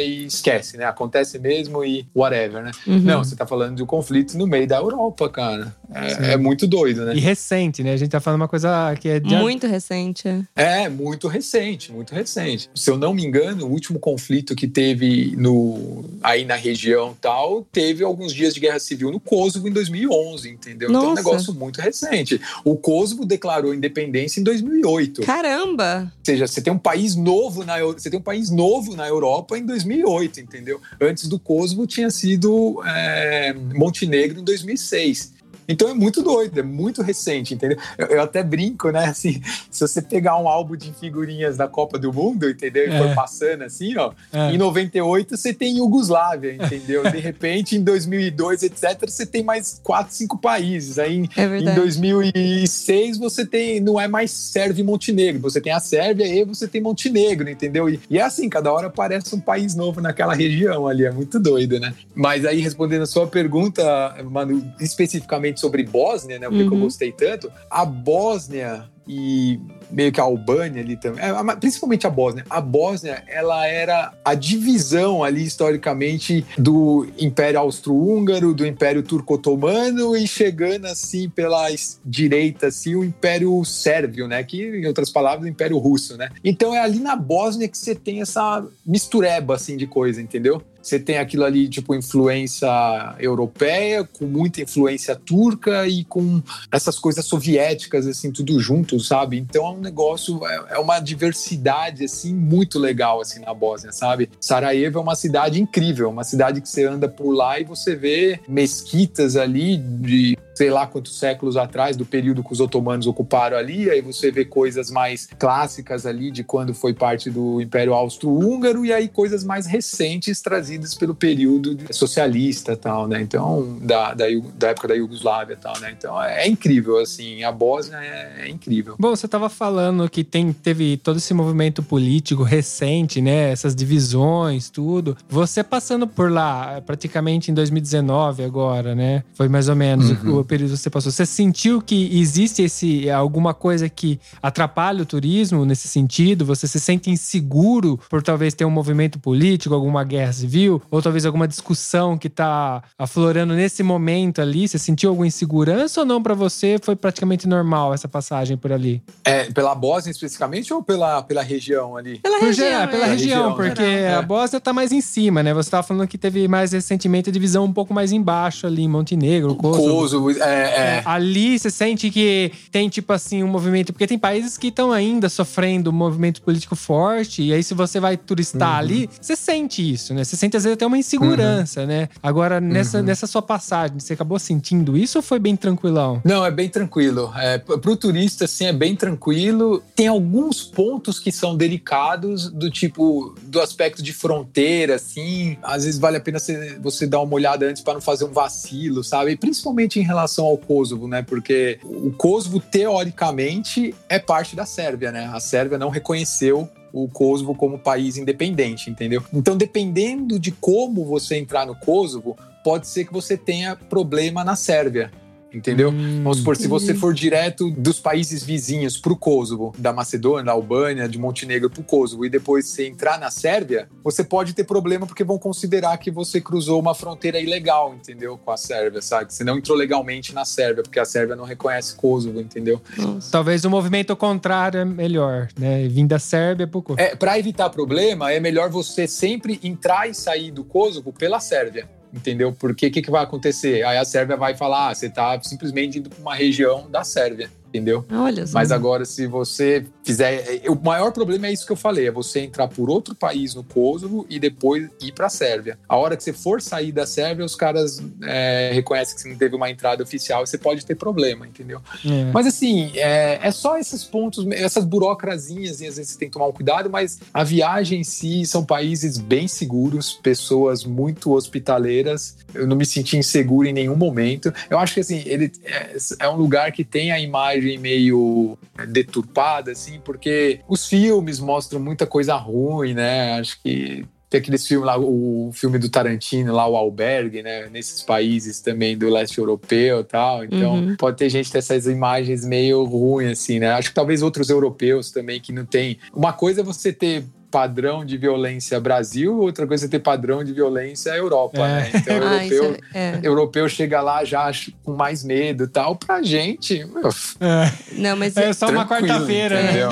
E esquece, né? Acontece mesmo e whatever, né? Uhum. Não, você tá falando de um conflito no meio da Europa, cara. É, é muito doido, né? E recente, né? A gente tá falando uma coisa que é de Muito recente. é. É, muito recente, muito recente. Se eu não me engano, o último conflito que teve no, aí na região tal, teve alguns dias de guerra civil no Kosovo em 2011, entendeu? Então é um Nossa. negócio muito recente. O Kosovo declarou independência em 2008. Caramba! Ou seja, você tem um país novo na você tem um país novo na Europa em 2008, entendeu? Antes do Kosovo tinha sido é, Montenegro em 2006. Então é muito doido, é muito recente, entendeu? Eu, eu até brinco, né? Assim, se você pegar um álbum de figurinhas da Copa do Mundo, entendeu? E É. for passando assim, ó, É. em 98 você tem Iugoslávia, entendeu? De repente, em 2002, etc., você tem mais quatro, cinco países. Aí em, É em verdade. 2006 você tem, não é mais Sérvia e Montenegro, você tem a Sérvia e você tem Montenegro, entendeu? E, e é assim, cada hora aparece um país novo naquela região ali, é muito doido, né? Mas aí respondendo a sua pergunta, Manu, especificamente sobre Bósnia, né? O que que eu Uhum. gostei tanto, a Bósnia e meio que a Albânia ali também, é, principalmente a Bósnia. A Bósnia, ela era a divisão ali historicamente do Império Austro-Húngaro, do Império Turco-Otomano e chegando assim pela direita assim o Império Sérvio, né, que em outras palavras o Império Russo, né? Então é ali na Bósnia que você tem essa mistureba assim de coisa, entendeu? Você tem aquilo ali, tipo, influência europeia, com muita influência turca e com essas coisas soviéticas, assim, tudo junto, sabe? Então é um negócio, é é uma diversidade, assim, muito legal, assim, na Bósnia, sabe? Sarajevo é uma cidade incrível, uma cidade que você anda por lá e você vê mesquitas ali de sei lá quantos séculos atrás, do período que os otomanos ocuparam ali, aí você vê coisas mais clássicas ali de quando foi parte do Império Austro-Húngaro e aí coisas mais recentes trazidas pelo período socialista e tal, né? Então, da, da, da época da Iugoslávia e tal, né? Então, é, é incrível, assim, a Bósnia é, é incrível. Bom, você estava falando que tem, teve todo esse movimento político recente, né? Essas divisões, tudo. Você passando por lá praticamente em 2019 agora, né? Foi mais ou menos Uhum. o período que você passou. Você sentiu que existe esse alguma coisa que atrapalha o turismo nesse sentido? Você se sente inseguro por talvez ter um movimento político, alguma guerra civil, ou talvez alguma discussão que tá aflorando nesse momento ali? Você sentiu alguma insegurança ou não para você? Foi praticamente normal essa passagem por ali? É, pela Bósnia especificamente ou pela, pela região ali? Pela Por região, geral, pela né? região, Região, porque geral, a é. Bósnia tá mais em cima, né? Você tava falando que teve mais recentemente a divisão um pouco mais embaixo ali em Montenegro, Kosovo. Kosovo, é, é. É, ali você sente que tem, tipo assim, um movimento. Porque tem países que estão ainda sofrendo um movimento político forte. E aí, se você vai turistar Uhum. ali, você sente isso, né? Você sente, às vezes, até uma insegurança, né? Agora, nessa, Uhum. nessa sua passagem, você acabou sentindo isso ou foi bem tranquilão? Não, é bem tranquilo. É, para o turista, assim, é bem tranquilo. Tem alguns pontos que são delicados, do tipo, do aspecto de fronteira, assim. Às vezes vale a pena você, você dar uma olhada antes para não fazer um vacilo, sabe? E principalmente em relação ao Kosovo, né? Porque o Kosovo, teoricamente, é parte da Sérvia, né? A Sérvia não reconheceu o Kosovo como país independente, entendeu? Então, dependendo de como você entrar no Kosovo, pode ser que você tenha problema na Sérvia. Entendeu? Hum. Vamos supor, se você for direto dos países vizinhos para o Kosovo, da Macedônia, da Albânia, de Montenegro para o Kosovo, e depois você entrar na Sérvia, você pode ter problema porque vão considerar que você cruzou uma fronteira ilegal, entendeu? Com a Sérvia, sabe? Que você não entrou legalmente na Sérvia, porque a Sérvia não reconhece Kosovo, entendeu? Nossa. Talvez o movimento contrário é melhor, né? Vim da Sérvia pro Kosovo. É, para evitar problema, é melhor você sempre entrar e sair do Kosovo pela Sérvia. Entendeu? Porque o que, que vai acontecer? Aí a Sérvia vai falar: ah, você está simplesmente indo para uma região da Sérvia, entendeu? Olha só. Mas agora, se você fizer. O maior problema é isso que eu falei: é você entrar por outro país no Kosovo e depois ir para a Sérvia. A hora que você for sair da Sérvia, os caras é, reconhecem que você não teve uma entrada oficial e você pode ter problema, entendeu? É. Mas assim, é, é só esses pontos, essas burocrasinhas, e às vezes você tem que tomar um cuidado, mas a viagem em si são países bem seguros, pessoas muito hospitaleiras. Eu não me senti inseguro em nenhum momento. Eu acho que assim, ele é, é um lugar que tem a imagem meio deturpada, assim, porque os filmes mostram muita coisa ruim, né? Acho que tem aqueles filmes lá, o filme do Tarantino, lá, o Albergue, né? Nesses países também do leste europeu e tal. Então, Uhum. pode ter gente ter essas imagens meio ruins, assim, né? Acho que talvez outros europeus também que não tem. Uma coisa é você ter padrão de violência Brasil, outra coisa é ter padrão de violência Europa, É. né? Então, Ah, europeu, é, é. europeu chega lá já com mais medo e tal. Pra gente, meu, É, Não, mas é só uma quarta-feira, né? entendeu?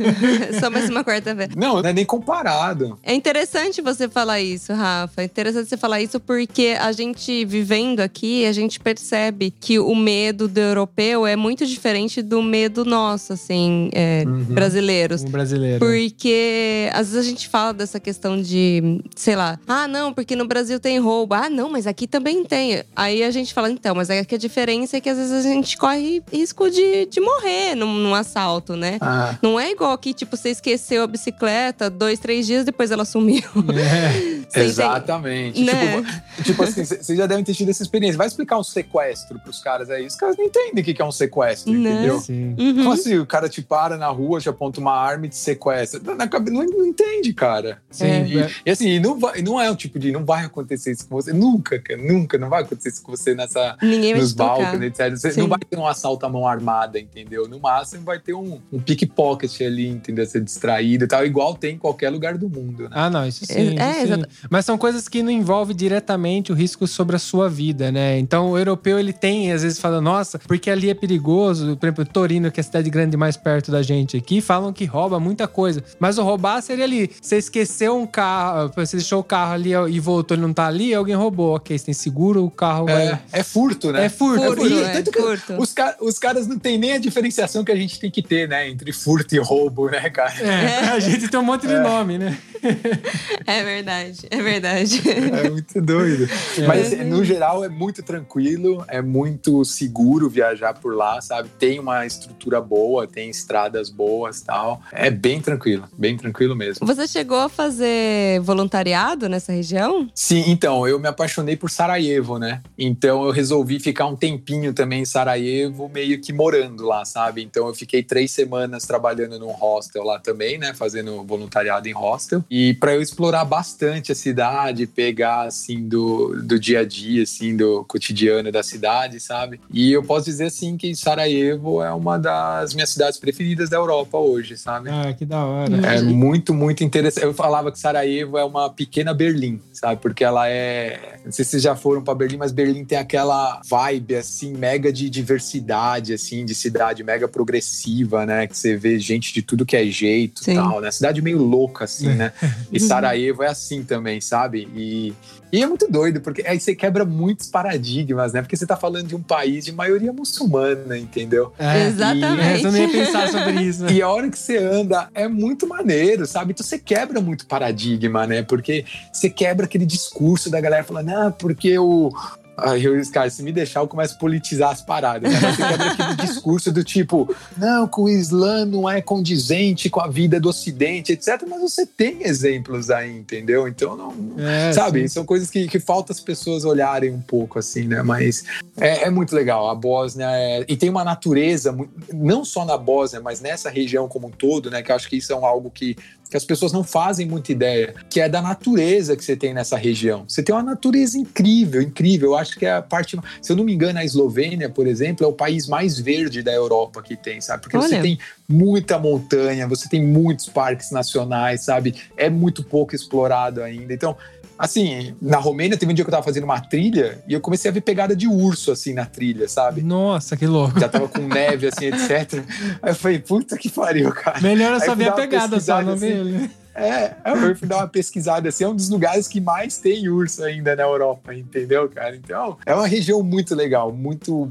só mais uma quarta-feira. Não, não é nem comparado. É interessante você falar isso, Rafa. É interessante você falar isso porque a gente vivendo aqui, a gente percebe que o medo do europeu é muito diferente do medo nosso, assim, é, Uhum. brasileiros. Um brasileiro. Porque às vezes a gente fala dessa questão de, sei lá, ah, não, porque no Brasil tem roubo. Ah, não, mas aqui também tem. Aí a gente fala, então, mas é que a diferença é que às vezes a gente corre risco de, de morrer num, num assalto, né? Ah, Não é igual aqui, tipo, você esqueceu a bicicleta, dois, três dias depois ela sumiu. É. Exatamente. Né? Tipo, tipo assim, vocês já devem ter tido essa experiência. Vai explicar um sequestro pros caras aí. Os caras não entendem o que que é um sequestro, Né? entendeu? Sim. Uhum. Como assim? O cara te para na rua, te aponta uma arma e te sequestra. Cabe- não, não entende, cara. Sim, E, é. e assim, não, vai, não é um tipo de. Não vai acontecer isso com você. Nunca, cara. Nunca. Não vai acontecer isso com você nessa, Ninguém nos balcões, etc. Você Sim. não vai ter um assalto à mão armada, entendeu? No máximo vai ter um, um pickpocket ali, entendeu? Ser distraído e tal, igual tem em qualquer lugar do mundo, né? Ah, não, isso sim. É, isso sim. Mas são coisas que não envolvem diretamente o risco sobre a sua vida, né? Então o europeu ele tem, às vezes, fala, nossa, porque ali é perigoso. Por exemplo, Torino, que é a cidade grande mais perto da gente aqui, falam que rouba muita coisa. Mas o roubar seria ali. Você esqueceu um carro, você deixou o carro ali e voltou, ele não tá ali, alguém roubou. Ok, você tem seguro, o carro vai. É, é furto, né? É furto, é Furto, furto. é, Tanto que furto. Os, ca- os caras não têm nem a diferenciação que a gente tem que ter, né? Entre furto e roubo, né, cara? É, a gente tem um monte de nome, né? É verdade, é verdade. É muito doido. Mas assim, no geral é muito tranquilo, é muito seguro viajar por lá, sabe? Tem uma estrutura boa, tem estradas boas tal. É bem tranquilo, bem tranquilo mesmo. Você chegou a fazer voluntariado nessa região? Sim, então, eu me apaixonei por Sarajevo, né? Então eu resolvi ficar um tempinho também em Sarajevo, meio que morando lá, sabe? Então eu fiquei três semanas trabalhando num hostel lá também, né? Fazendo voluntariado em hostel. E para eu explorar bastante a cidade, pegar, assim, do, do dia a dia, assim, do cotidiano da cidade, sabe? E eu posso dizer, assim, que Sarajevo é uma das minhas cidades preferidas da Europa hoje, sabe? Ah, que da hora. É muito, muito interessante. Eu falava que Sarajevo é uma pequena Berlim, sabe? Porque ela é. Não sei se vocês já foram para Berlim, mas Berlim tem aquela vibe, assim, mega de diversidade, assim, de cidade mega progressiva, né? Que você vê gente de tudo que é jeito e Sim. tal, né? Cidade meio louca, assim, né? E Sarajevo é assim também, sabe? E. E é muito doido, porque aí você quebra muitos paradigmas, né? Porque você tá falando de um país de maioria muçulmana, entendeu? É. Exatamente. É, eu não ia pensar sobre isso. E a hora que você anda é muito maneiro, sabe? Então você quebra muito paradigma, né? Porque você quebra aquele discurso da galera falando, ah, porque o. Aí eu, cara, se me deixar, eu começo a politizar as paradas. Né? Você quebra aquele discurso do tipo, não, que o Islã não é condizente com a vida do Ocidente, etc. Mas você tem exemplos aí, entendeu? Então não. É, Sabe, sim. são coisas que, que falta as pessoas olharem um pouco, assim, né? Mas é, é muito legal. A Bósnia é... E tem uma natureza, não só na Bósnia, mas nessa região como um todo, né? Que eu acho que isso é algo que, que as pessoas não fazem muita ideia, que é da natureza que você tem nessa região. Você tem uma natureza incrível, incrível. Eu acho que é a parte. Se eu não me engano, a Eslovênia, por exemplo, é o país mais verde da Europa que tem, sabe? Porque você Olha. tem muita montanha, você tem muitos parques nacionais, sabe? É muito pouco explorado ainda. Então, assim, na Romênia teve um dia que eu tava fazendo uma trilha e eu comecei a ver pegada de urso, assim, na trilha, sabe? Nossa, que louco. Já tava com neve, assim, etc. Aí eu falei, puta que pariu, cara. Melhor eu só ver a pegada só, pesquisada, não assim. ver ele. É, eu fui dar uma pesquisada, assim, é um dos lugares que mais tem urso ainda na Europa, entendeu, cara? Então, é uma região muito legal, muito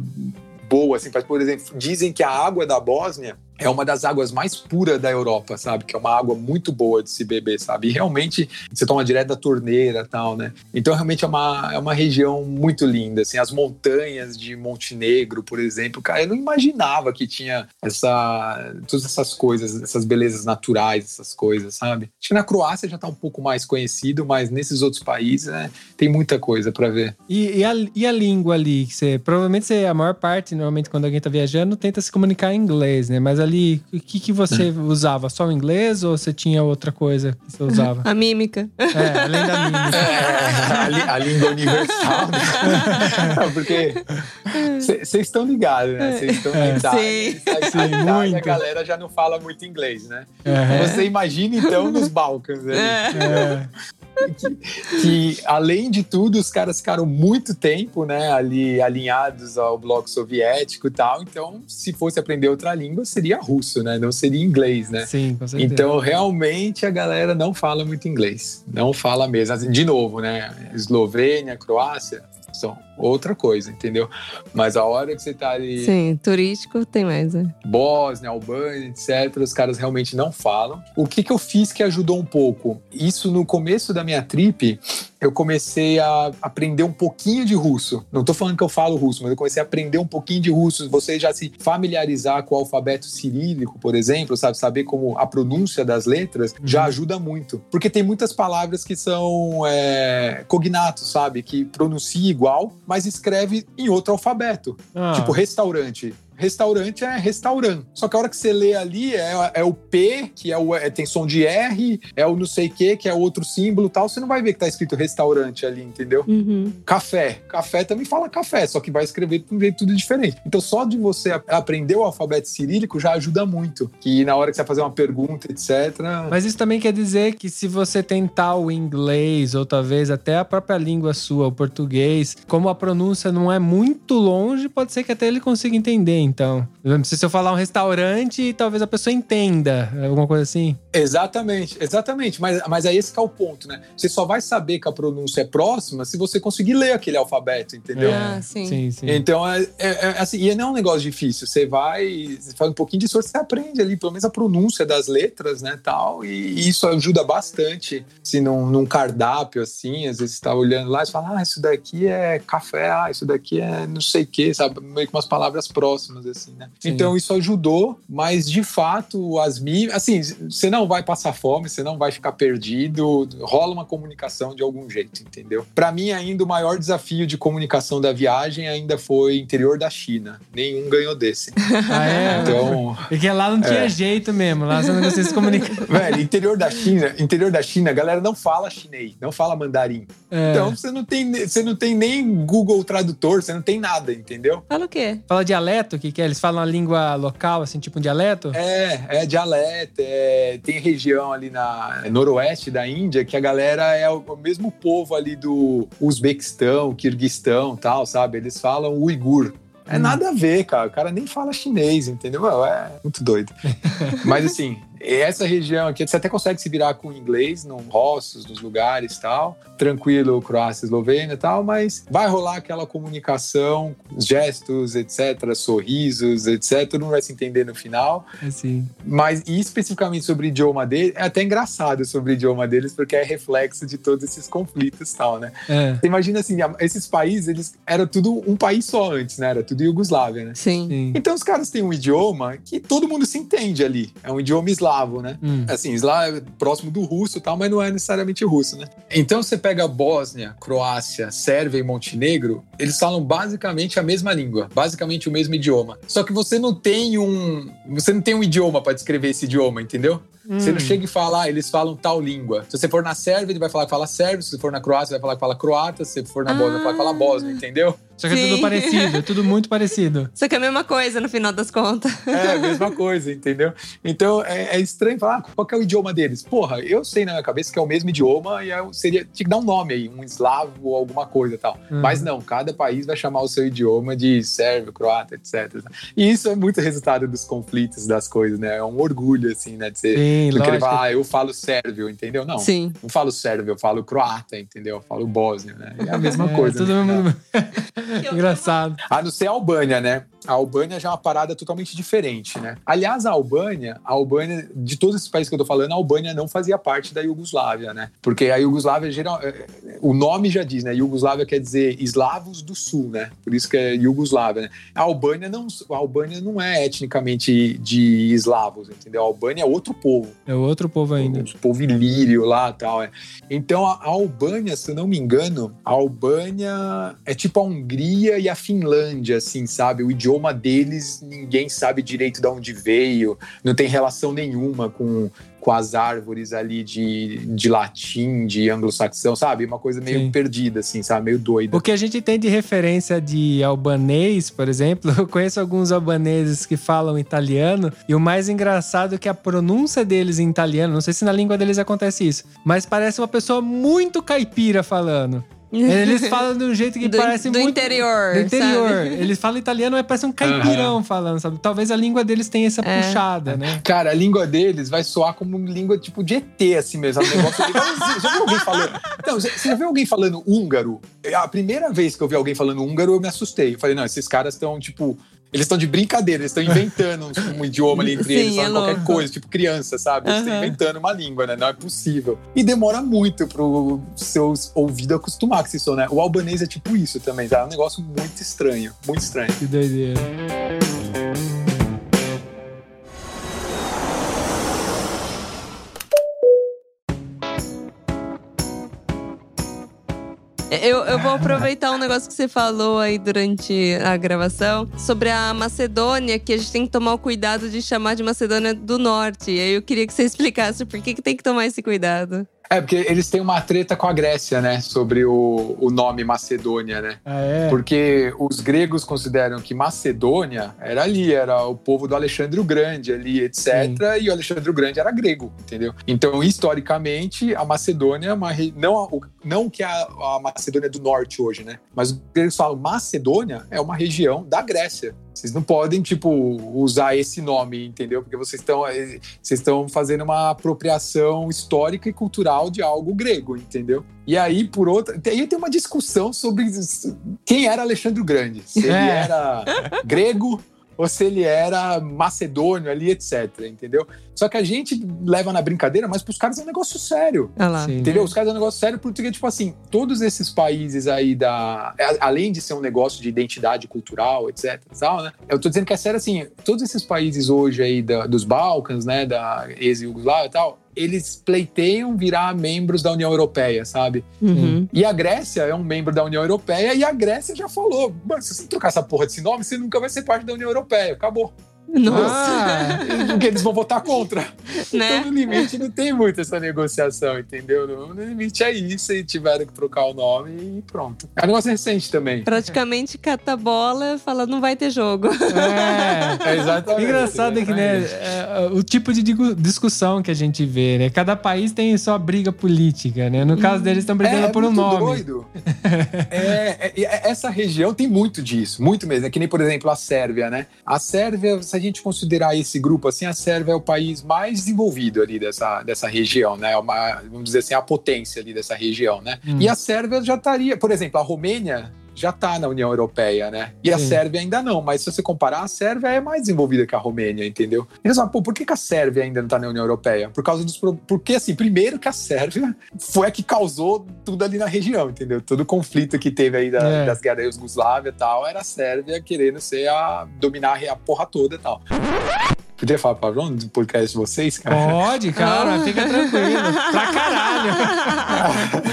boa, assim, por exemplo, dizem que a água da Bósnia é uma das águas mais puras da Europa, sabe? Que é uma água muito boa de se beber, sabe? E realmente você toma direto da torneira tal, né? Então realmente é uma, é uma região muito linda, assim, as montanhas de Montenegro, por exemplo, cara, eu não imaginava que tinha essa todas essas coisas, essas belezas naturais, essas coisas, sabe? Acho que na Croácia já tá um pouco mais conhecido, mas nesses outros países, né, tem muita coisa para ver. E, e a, e a língua ali? Que você, provavelmente você, a maior parte, normalmente, quando alguém tá viajando, tenta se comunicar em inglês, né? Mas ali, o que, que você usava? Só o inglês ou você tinha outra coisa que você usava? A mímica. É, além da mímica. É, a, li- a língua universal, né? Porque vocês estão ligados, né? Vocês estão É. Itália. Sim. A- Sim, Itália, a muito. galera já não fala muito inglês, né? É. Você imagina, então, nos Balcãs. ali. É. que além de tudo os caras ficaram muito tempo, né, ali alinhados ao bloco soviético e tal. Então, se fosse aprender outra língua, seria russo, né? Não seria inglês, né? Sim, com certeza. Então, realmente a galera não fala muito inglês, não fala mesmo. Assim, De novo, né? Eslovênia, Croácia são outra coisa, entendeu? Mas a hora que você tá ali, Sim, turístico tem mais, né? Bósnia, Albânia, etc., os caras realmente não falam. O que, que eu fiz que ajudou um pouco? Isso no começo da minha trip, eu comecei a aprender um pouquinho de russo. Não tô falando que eu falo russo, mas eu comecei a aprender um pouquinho de russo. Você já se familiarizar com o alfabeto cirílico, por exemplo, sabe? Saber como a pronúncia das letras já ajuda muito. Porque tem muitas palavras que são é, cognatos, sabe? Que pronuncia igual, mas escreve em outro alfabeto. Ah, Tipo, restaurante. Restaurante é restaurante. Só que a hora que você lê ali é, é o P, que é o, é- tem som de R, é o não sei o que, que é outro símbolo e tal. Você não vai ver que tá escrito restaurante ali, entendeu? Uhum. Café. Café também fala café, só que vai escrever de um jeito tudo diferente. Então, só de você aprender o alfabeto cirílico já ajuda muito. Que na hora que você vai fazer uma pergunta, etc. Mas isso também quer dizer que se você tentar o inglês, ou talvez até a própria língua sua, o português, como a pronúncia não é muito longe, pode ser que até ele consiga entender, então. Se eu falar um restaurante, talvez a pessoa entenda, alguma coisa assim. Exatamente, exatamente. Mas, mas é esse que é o ponto, né? Você só vai saber que a pronúncia é próxima se você conseguir ler aquele alfabeto, entendeu? Ah, sim. Sim, sim. Então, é, é- é assim, e não é um negócio difícil. Você vai, você faz um pouquinho de esforço, você aprende ali, pelo menos a pronúncia das letras, né, tal. E isso ajuda bastante. Se num, num cardápio, assim, às vezes você tá olhando lá e fala, ah, isso daqui é café, ah, isso daqui é não sei o quê, sabe? Meio que umas palavras próximas, assim, né? Sim. Então, isso ajudou, mas de fato, as mídias, assim, você não vai passar fome, você não vai ficar perdido, rola uma comunicação de algum jeito, entendeu? Para mim, ainda o maior desafio de comunicação da viagem ainda foi interior da China. Nenhum ganhou desse. Ah, é? Então, Porque lá não tinha É. jeito mesmo, lá você não conseguia se comunicar. velho, interior da China, interior da China, a galera não fala chinês, não fala mandarim. É. Então, você não tem, você não tem nem Google Tradutor, você não tem nada, entendeu? Fala o quê? Fala dialeto, que, que é? Eles falam a língua local, assim, tipo um dialeto? É, é dialeto, é, tem região ali na noroeste da Índia que a galera é o, o mesmo povo ali do Uzbequistão, Kirguistão tal, sabe? Eles falam uigur. É Hum. nada a ver, cara. O cara nem fala chinês, entendeu? É muito doido. Mas assim, essa região aqui, você até consegue se virar com inglês, nos rostos, nos lugares tal. Tranquilo, Croácia, Eslovênia e tal, mas vai rolar aquela comunicação, gestos, etc., sorrisos, etc., não vai se entender no final. Assim. Mas e especificamente sobre o idioma dele, é até engraçado sobre o idioma deles, porque é reflexo de todos esses conflitos e tal, né? É. Você imagina assim, esses países, eles eram tudo um país só antes, né? Era tudo Iugoslávia, né? Sim. Sim. Então os caras têm um idioma que todo mundo se entende ali. É um idioma eslavo, né? Hum. Assim, eslavo é próximo do russo e tal, mas não é necessariamente russo, né? Então você pega Bósnia, Croácia, Sérvia e Montenegro, eles falam basicamente a mesma língua, basicamente o mesmo idioma. Só que você não tem um, você não tem um idioma para descrever esse idioma, entendeu? Você Hum. não chega e fala, ah, eles falam tal língua. Se você for na Sérvia, ele vai falar que fala sérvio. Se você for na Croácia, vai falar que fala croata. Se você for na Bósnia, vai falar que fala bósnia, entendeu? Só que é Sim. tudo parecido, é tudo muito parecido. Só que é a mesma coisa no final das contas. É a mesma coisa, entendeu? Então é, é estranho falar ah, qual que é o idioma deles. Porra, eu sei na minha cabeça que é o mesmo idioma e é- seria, tinha que dar um nome aí, um eslavo ou alguma coisa e tal. Uhum. Mas não, cada país vai chamar o seu idioma de sérvio, croata, etc. E isso é muito resultado dos conflitos das coisas, né? É um orgulho, assim, né? De você Sim, querer lógico. falar, ah, eu falo sérvio, entendeu? Não. Sim. Não falo sérvio, eu falo croata, entendeu? Eu falo bósnio, né? É a mesma É, coisa. tudo né? mesmo- Engraçado. A não ser a Albânia, né? A Albânia já é uma parada totalmente diferente, né? Aliás, a Albânia, a Albânia, de todos esses países que eu tô falando, a Albânia não fazia parte da Iugoslávia, né? Porque a Iugoslávia, geral, é, o nome já diz, né? Iugoslávia quer dizer eslavos do sul, né? Por isso que é Iugoslávia, né? A Albânia não, a Albânia não é etnicamente de eslavos, entendeu? A Albânia é outro povo. É outro povo ainda. O povo ilírio lá e tal. é. Então, a a Albânia, se eu não me engano, a Albânia é tipo a Hungria e a Finlândia, assim, sabe? O idioma deles, ninguém sabe direito de onde veio, não tem relação nenhuma com, com as árvores ali de, de latim, de anglo-saxão, sabe? Uma coisa meio Sim. perdida, assim, sabe? Meio doida. O que a gente tem de referência de albanês, por exemplo, eu conheço alguns albaneses que falam italiano, e o mais engraçado é que a pronúncia deles em italiano, não sei se na língua deles acontece isso, mas parece uma pessoa muito caipira falando. Eles falam de um jeito que do, parece do muito. interior. Do interior. sabe? Eles falam italiano, mas parece um caipirão falando, sabe? Talvez a língua deles tenha essa É. puxada, né? Cara, a língua deles vai soar como língua tipo de ET, assim mesmo. Um negócio igualzinho. já viu alguém falando? Não, já- você já viu alguém falando húngaro? A primeira vez que eu vi alguém falando húngaro, eu me assustei. Eu falei, não, esses caras estão, tipo. Eles estão de brincadeira, eles estão inventando um, um idioma ali entre Sim, eles, é falando qualquer louco. coisa, tipo criança, sabe? Eles estão inventando uma língua, né? Não é possível. E demora muito pro seus ouvidos acostumar com isso, né? O albanês é tipo isso também, tá? É um negócio muito estranho, muito estranho. Que doideira. Eu, eu vou aproveitar um negócio que você falou aí durante a gravação sobre a Macedônia, que a gente tem que tomar o cuidado de chamar de Macedônia do Norte. E aí eu queria que você explicasse por que, que tem que tomar esse cuidado. É, porque eles têm uma treta com a Grécia, né? Sobre o, o nome Macedônia, né? Ah, é? Porque os gregos consideram que Macedônia era ali, era o povo do Alexandre o Grande ali, etc. E o Alexandre o Grande era grego, entendeu? Então, historicamente, a Macedônia é uma não não que a, a Macedônia do Norte hoje, né? Mas os gregos falam Macedônia é uma região da Grécia. Vocês não podem, tipo, usar esse nome, entendeu? Porque vocês estão eh, vocês estão fazendo uma apropriação histórica e cultural de algo grego, entendeu? E aí, por outra. Aí tem uma discussão sobre quem era Alexandre o Grande. Se ele É. era grego ou se ele era macedônio ali, etc. Entendeu? Só que a gente leva na brincadeira, mas pros caras é um negócio sério. Olha lá. Sim. Entendeu? Os caras é um negócio sério porque, tipo assim, todos esses países aí da. Além de ser um negócio de identidade cultural, etc. Tal, né? Eu tô dizendo que é sério assim, todos esses países hoje aí da- dos Balcãs, né? Da ex-Yugoslávia e tal, eles pleiteiam virar membros da União Europeia, sabe? Uhum. E a Grécia é um membro da União Europeia e a Grécia já falou: mano, se você trocar essa porra desse nome, você nunca vai ser parte da União Europeia. Acabou. Nossa, Ah, Porque eles vão votar contra. né? Então, no limite, não tem muito essa negociação, entendeu? No, limite é isso, e tiveram que trocar o nome e pronto. É um negócio recente também. Praticamente cata a bola fala, não vai ter jogo. é. É exatamente. Engraçado é que, né, exatamente. é, o tipo de discussão que a gente vê, né? Cada país tem sua briga política, né? No caso deles, estão brigando é, por um nome. doido. É, é, é, essa região tem muito disso, muito mesmo. É que nem, por exemplo, a Sérvia, né? A Sérvia, se a gente considerar esse grupo assim, a Sérvia é o país mais desenvolvido ali dessa, dessa região, né? É Uma, vamos dizer assim, a potência ali dessa região, né? Hum. E a Sérvia já estaria, por exemplo, a Romênia já está na União Europeia, né? E a Sim. Sérvia ainda não, mas se você comparar, a Sérvia é mais desenvolvida que a Romênia, entendeu? E eles falam, pô, por que, que a Sérvia ainda não está na União Europeia? Por causa dos. Porque, assim, primeiro que a Sérvia foi a que causou tudo ali na região, entendeu? Todo o conflito que teve aí da- É. das guerras da Iugoslávia e tal, era a Sérvia querendo ser a. dominar a porra toda e tal. Podia falar palavrão no podcast de vocês, cara? Pode, cara, fica tranquilo. Pra caralho.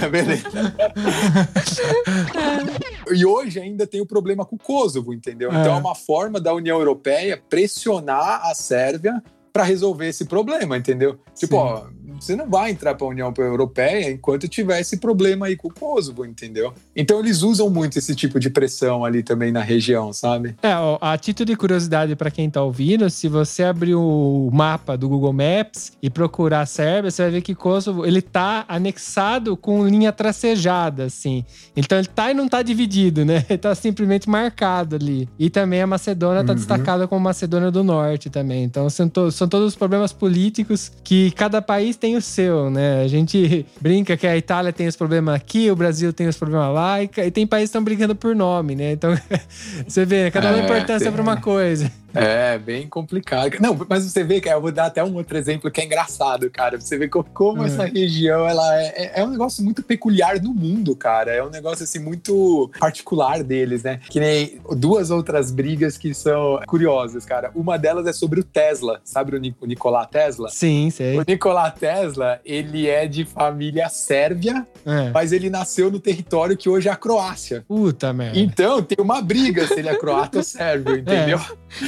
Beleza. e hoje ainda tem o problema com o Kosovo, entendeu? Então É. é uma forma da União Europeia pressionar a Sérvia para resolver esse problema, entendeu? Tipo, Sim. ó, você não vai entrar para a União Europeia enquanto tiver esse problema aí com o Kosovo, entendeu? Então eles usam muito esse tipo de pressão ali também na região, sabe? É, ó, a título de curiosidade pra quem tá ouvindo, se você abrir o mapa do Google Maps e procurar a Sérvia, você vai ver que Kosovo, ele tá anexado com linha tracejada, assim. Então ele tá e não tá dividido, né? Ele tá simplesmente marcado ali. E também a Macedônia tá Uhum. destacada como Macedônia do Norte também. Então são, to- são todos os problemas políticos que cada país tem o seu, né? A gente brinca que a Itália tem os problemas aqui, o Brasil tem os problemas lá, e, e tem países que estão brigando por nome, né? Então você vê, né? cada uma É, importância tem- pra uma coisa. É, bem complicado. Não, mas você vê, cara, eu vou dar até um outro exemplo que é engraçado, cara. Você vê co- como, Hum. essa região, ela é, é- é um negócio muito peculiar no mundo, cara. É um negócio, assim, muito particular deles, né? Que nem duas outras brigas que são curiosas, cara. Uma delas é sobre o Tesla. Sabe o, Ni- o Nikola Tesla? Sim, sei. O Nikola Tesla, ele é de família sérvia, É. mas ele nasceu no território que hoje é a Croácia. Puta merda. Então, tem uma briga se ele é croata ou sérvio, entendeu?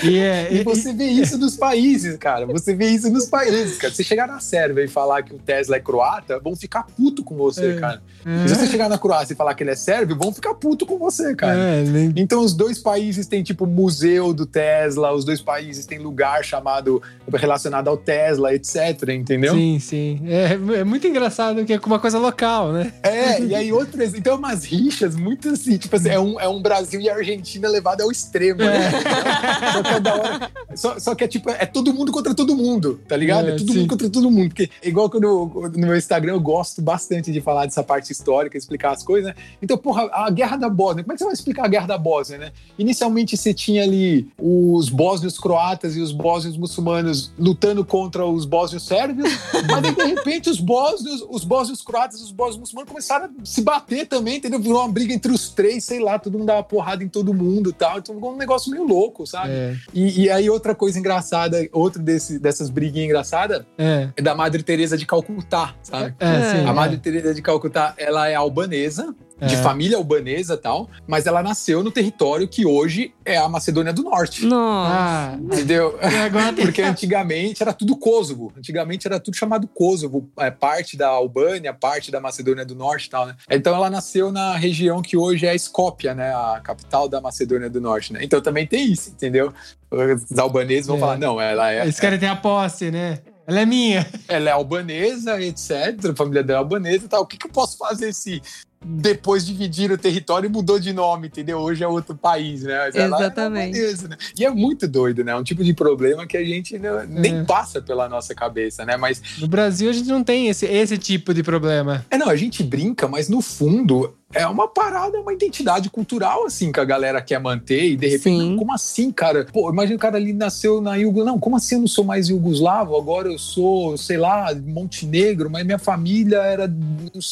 E E, é, E você vê isso nos países, cara. Você vê isso nos países, cara. Você chegar na Sérvia e falar que o Tesla é croata, vão ficar puto com você, É. cara. e- Se você chegar na Croácia e falar que ele é sérvio, vão ficar puto com você, cara. É, nem- Então, os dois países têm, tipo, museu do Tesla, os dois países têm lugar chamado relacionado ao Tesla, etc. Entendeu? Sim, sim. É, é muito engraçado que é uma coisa local, né? É, e aí exemplo, então umas rixas muito assim, tipo assim, é um, é um Brasil e Argentina levado ao extremo, né? É da hora. Só, só que é tipo, é todo mundo contra todo mundo, tá ligado? É, É, todo sim. mundo contra todo mundo. Porque, igual quando eu- no meu Instagram eu gosto bastante de falar dessa parte histórica, explicar as coisas, né? Então, porra, a guerra da Bósnia, como é que você vai explicar a guerra da Bósnia, né? Inicialmente você tinha ali os bósnios croatas e os bósnios muçulmanos lutando contra os bósnios sérvios, mas aí, de repente os bósnios, os bósnios croatas e os bósnios muçulmanos começaram a se bater também, entendeu? Virou uma briga entre os três, sei lá, todo mundo dava porrada em todo mundo e tal. Então ficou um negócio meio louco, sabe? É, E, e aí outra coisa engraçada, outra desse, dessas briguinhas engraçadas é, é da Madre Teresa de Calcutá, sabe? é, sim. A Madre Teresa de Calcutá, ela é albanesa, de É. família albanesa e tal, mas ela nasceu no território que hoje é a Macedônia do Norte. Nossa. Ah, Entendeu? tem Porque antigamente era tudo Kosovo. Antigamente era tudo chamado Kosovo, é, parte da Albânia, parte da Macedônia do Norte e tal, né? Então ela nasceu na região que hoje é Skopje, né? A capital da Macedônia do Norte, né? Então também tem isso, entendeu? Os albaneses vão É. falar, não, ela é, Eles querem ter a posse, né? Ela é minha. ela é albanesa, etc. A família dela é albanesa e tal. O que, que eu posso fazer se depois dividir o território mudou de nome, entendeu? Hoje é outro país, né? Mas é Exatamente. né? E é muito doido, né? É um tipo de problema que a gente não- nem É. passa pela nossa cabeça, né? Mas No Brasil a gente não tem esse, esse tipo de problema. É, não, a gente brinca, mas no fundo é uma parada, é uma identidade cultural, assim, que a galera quer manter e de repente, Sim. como assim, cara? Pô, imagina o cara ali nasceu na Yugoslávia. Não, como assim eu não sou mais Yugoslavo? Agora eu sou, sei lá, Montenegro, mas minha família era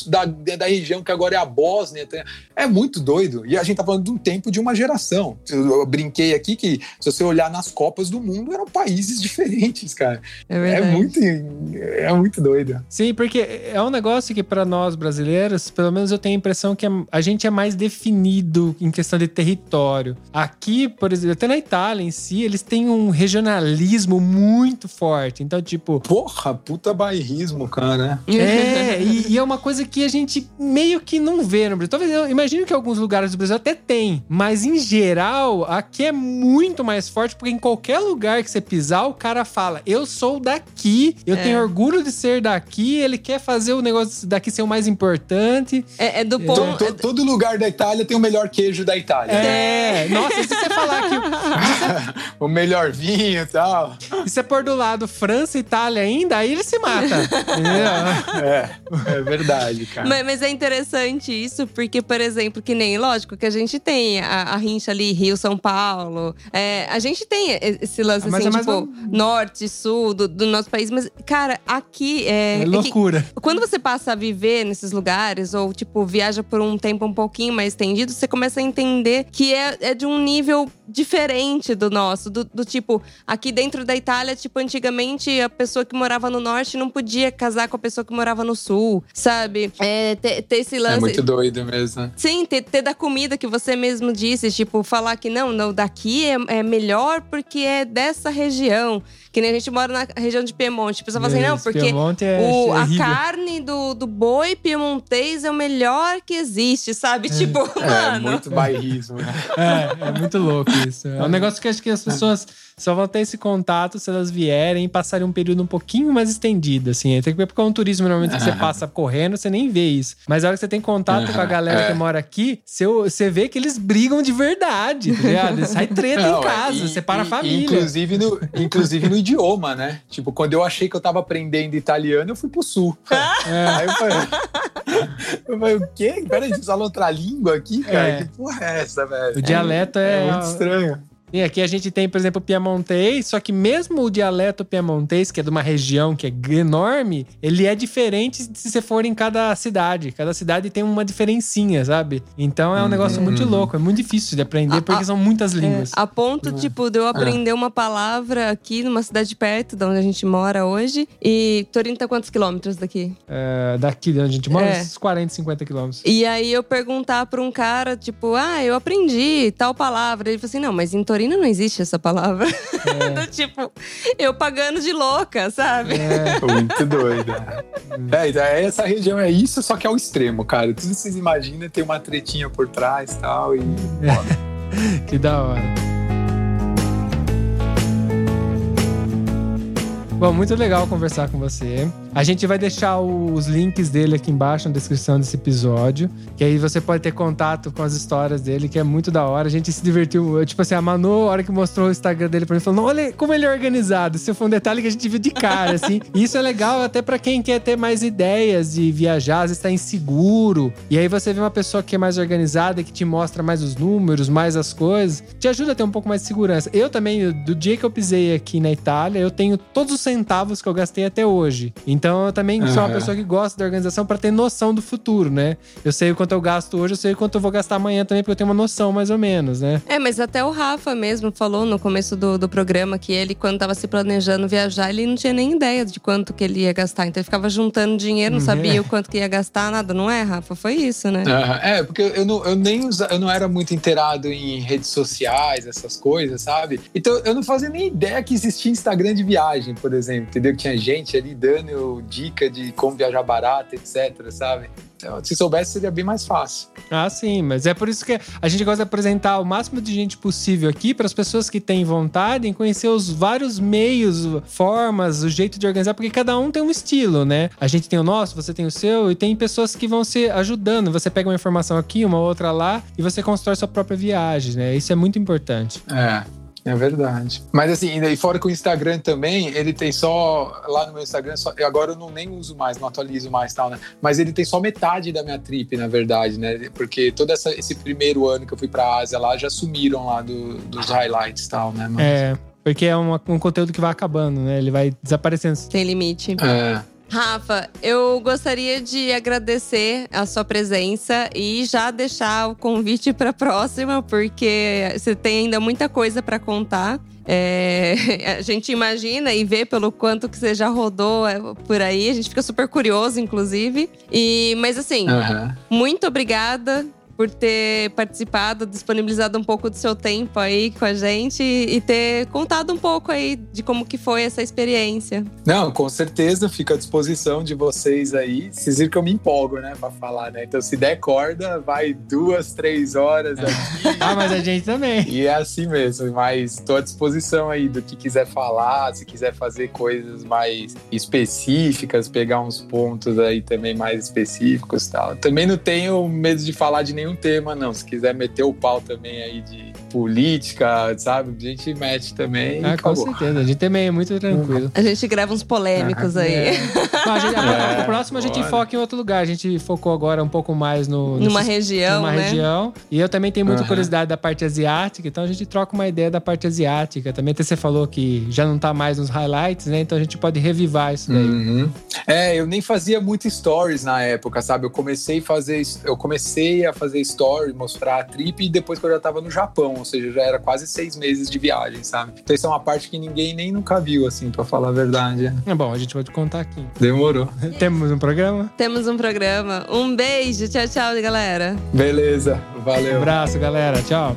da, da região que agora é a Bósnia. Tem- É muito doido. E a gente tá falando de um tempo de uma geração. Eu, eu brinquei aqui que, se você olhar nas Copas do Mundo, eram países diferentes, cara. É É muito, é muito doido. Sim, porque é um negócio que para nós brasileiros, pelo menos eu tenho a impressão que é- a gente é mais definido em questão de território. Aqui, por exemplo, até na Itália em si, eles têm um regionalismo muito forte. Então, tipo, Porra, puta bairrismo, cara. É, e, e é uma coisa que a gente meio que não vê no Brasil. Talvez eu imagino que alguns lugares do Brasil até tem, mas em geral, aqui é muito mais forte, porque em qualquer lugar que você pisar, o cara fala: Eu sou daqui, eu É. tenho orgulho de ser daqui, ele quer fazer o negócio daqui ser o mais importante. É, é do To- ponto. To- todo lugar da Itália tem o melhor queijo da Itália. É, nossa, se você falar que. o melhor vinho e tal. Se você pôr do lado França e Itália ainda, aí ele se mata. É, é verdade, cara. Mas, mas é interessante isso, porque, por exemplo, que nem, lógico, que a gente tem a, a rincha ali, Rio, São Paulo. é, a gente tem esse lance, Mas assim, é mais tipo, uma- norte, sul do, do nosso país. Mas, cara, aqui é. É é que loucura. quando você passa a viver nesses lugares, ou, tipo, viaja por um tempo um pouquinho mais estendido, você começa a entender que é, é de um nível diferente do nosso. Do, do tipo, aqui dentro da Itália, tipo, antigamente a pessoa que morava no norte não podia casar com a pessoa que morava no sul, sabe? É, ter, ter esse lance. É muito doido mesmo. Sim, ter, ter da comida que você mesmo disse, tipo, falar que não, não daqui é, é melhor porque é dessa região. Que nem a gente mora na região de Piemonte. A pessoa fala assim, não, porque é o, a carne do, do boi piemontês é o melhor que existe, sabe? Tipo, É, mano. muito bairrismo. É, é muito louco isso. É um negócio que acho que as pessoas só vão ter esse contato se elas vierem e passarem um período um pouquinho mais estendido, assim. Ver porque é um turismo normalmente que você passa correndo, você nem vê isso. Mas a hora que você tem contato com a galera que mora aqui, você, você vê que eles brigam de verdade, tá ligado? Sai treta Não, em é, casa, e- separa a e- família. Inclusive no, inclusive no idioma, né? Tipo, quando eu achei que eu tava aprendendo italiano, eu fui pro sul. Aí eu falei, eu falei, o quê? Peraí, você fala outra língua aqui, cara? É. Que porra é essa, velho? O dialeto é, É muito estranho. E aqui a gente tem, por exemplo, o piemontês, só que mesmo o dialeto piemontês, que é de uma região que é enorme, ele é diferente se você for em cada cidade. Cada cidade tem uma diferencinha, sabe? Então é um negócio muito louco, é muito difícil de aprender Ah, porque ah, são muitas línguas. A ponto, tipo, de eu aprender uma palavra aqui numa cidade perto de onde a gente mora hoje. E Torino tá quantos quilômetros daqui? É, daqui de onde a gente mora, É. uns 40, 50 quilômetros. E aí eu perguntar pra um cara, tipo, ah, eu aprendi tal palavra. Ele falou assim: não, mas em Torino taurina não existe essa palavra. Do tipo, eu pagando de louca, sabe? É, Muito doido. É, então, essa região é isso, só que é o extremo, cara. Tudo que vocês imaginam tem uma tretinha por trás e tal. E... que da hora. Bom, muito legal conversar com você. A gente vai deixar os links dele aqui embaixo na descrição desse episódio. Que aí você pode ter contato com as histórias dele, que é muito da hora. A gente se divertiu. Tipo assim, a Manu, a hora que mostrou o Instagram dele pra mim, falou: olha como ele é organizado. Isso foi um detalhe que a gente viu de cara, assim. E isso é legal até pra quem quer ter mais ideias de viajar, às vezes tá inseguro. E aí você vê uma pessoa que é mais organizada, que te mostra mais os números, mais as coisas, te ajuda a ter um pouco mais de segurança. Eu também, do dia que eu pisei aqui na Itália, eu tenho todos os centavos que eu gastei até hoje. Então eu também sou uma pessoa que gosta da organização pra ter noção do futuro, né? Eu sei o quanto eu gasto hoje, eu sei o quanto eu vou gastar amanhã também, porque eu tenho uma noção mais ou menos, né? É, mas até o Rafa mesmo falou no começo do, do programa que ele, quando tava se planejando viajar, ele não tinha nem ideia de quanto que ele ia gastar. Então ele ficava juntando dinheiro, não Uhum. sabia o quanto que ia gastar, nada, não é, Rafa? Foi isso, né? Aham. É, porque eu, não, eu nem usa, eu não era muito inteirado em redes sociais, essas coisas, sabe? Então eu não fazia nem ideia que existia Instagram de viagem, por exemplo, entendeu? Que tinha gente ali dando dica de como viajar barato, etc, sabe? Então, se soubesse, seria bem mais fácil. Ah, sim, mas é por isso que a gente gosta de apresentar o máximo de gente possível aqui para as pessoas que têm vontade em conhecer os vários meios, formas, o jeito de organizar, porque cada um tem um estilo, né? A gente tem o nosso, você tem o seu, e tem pessoas que vão se ajudando. Você pega uma informação aqui, uma outra lá, e você constrói sua própria viagem, né? Isso é muito importante. É. É verdade. Mas assim, e fora que o Instagram também, ele tem só. Lá no meu Instagram, só, agora eu não nem uso mais, não atualizo mais tal, né? Mas ele tem só metade da minha trip, na verdade, né? Porque todo essa, esse primeiro ano que eu fui pra Ásia lá, já sumiram lá do- dos highlights e tal, né? Mas, É. Porque é uma- um conteúdo que vai acabando, né? Ele vai desaparecendo. Tem limite. é. Rafa, eu gostaria de agradecer a sua presença e já deixar o convite para a próxima, porque você tem ainda muita coisa para contar. É, a gente imagina e vê pelo quanto que você já rodou é, por aí, a gente fica super curioso, inclusive. E, mas assim, Aham. muito obrigada por ter participado, disponibilizado um pouco do seu tempo aí com a gente e ter contado um pouco aí de como que foi essa experiência. Não, com certeza, fico à disposição de vocês aí. Vocês viram que eu me empolgo, né, pra falar, né? Então, se der corda, vai duas, três horas aqui. Ah, mas a gente também. E é assim mesmo, mas estou à disposição aí do que quiser falar, se quiser fazer coisas mais específicas, pegar uns pontos aí também mais específicos e tal. Também não tenho medo de falar de nenhum tema, não. Se quiser meter o pau também aí de política, sabe? A gente mete também. Ah, com certeza. A gente também é muito tranquilo. A gente grava uns polêmicos aí. É. Não, a gente- a- É, o próximo a gente bora. foca em outro lugar. A gente focou agora um pouco mais no, no Numa região, numa né? região. E eu também tenho muita Aham. curiosidade da parte asiática, então a gente troca uma ideia da parte asiática. Também até você falou que já não tá mais nos highlights, né? Então a gente pode revivar isso daí. Uhum. É, eu nem fazia muito stories na época, sabe? Eu comecei a fazer, eu comecei a fazer story, mostrar a trip e depois que eu já tava no Japão, ou seja, já era quase seis meses de viagem, sabe? Então isso é uma parte que ninguém nem nunca viu, assim, pra falar a verdade. É bom, a gente vai te contar aqui. Demorou. Temos um programa? Temos um programa. Um beijo. Tchau, tchau, galera. Beleza, Um valeu. abraço, galera. Tchau.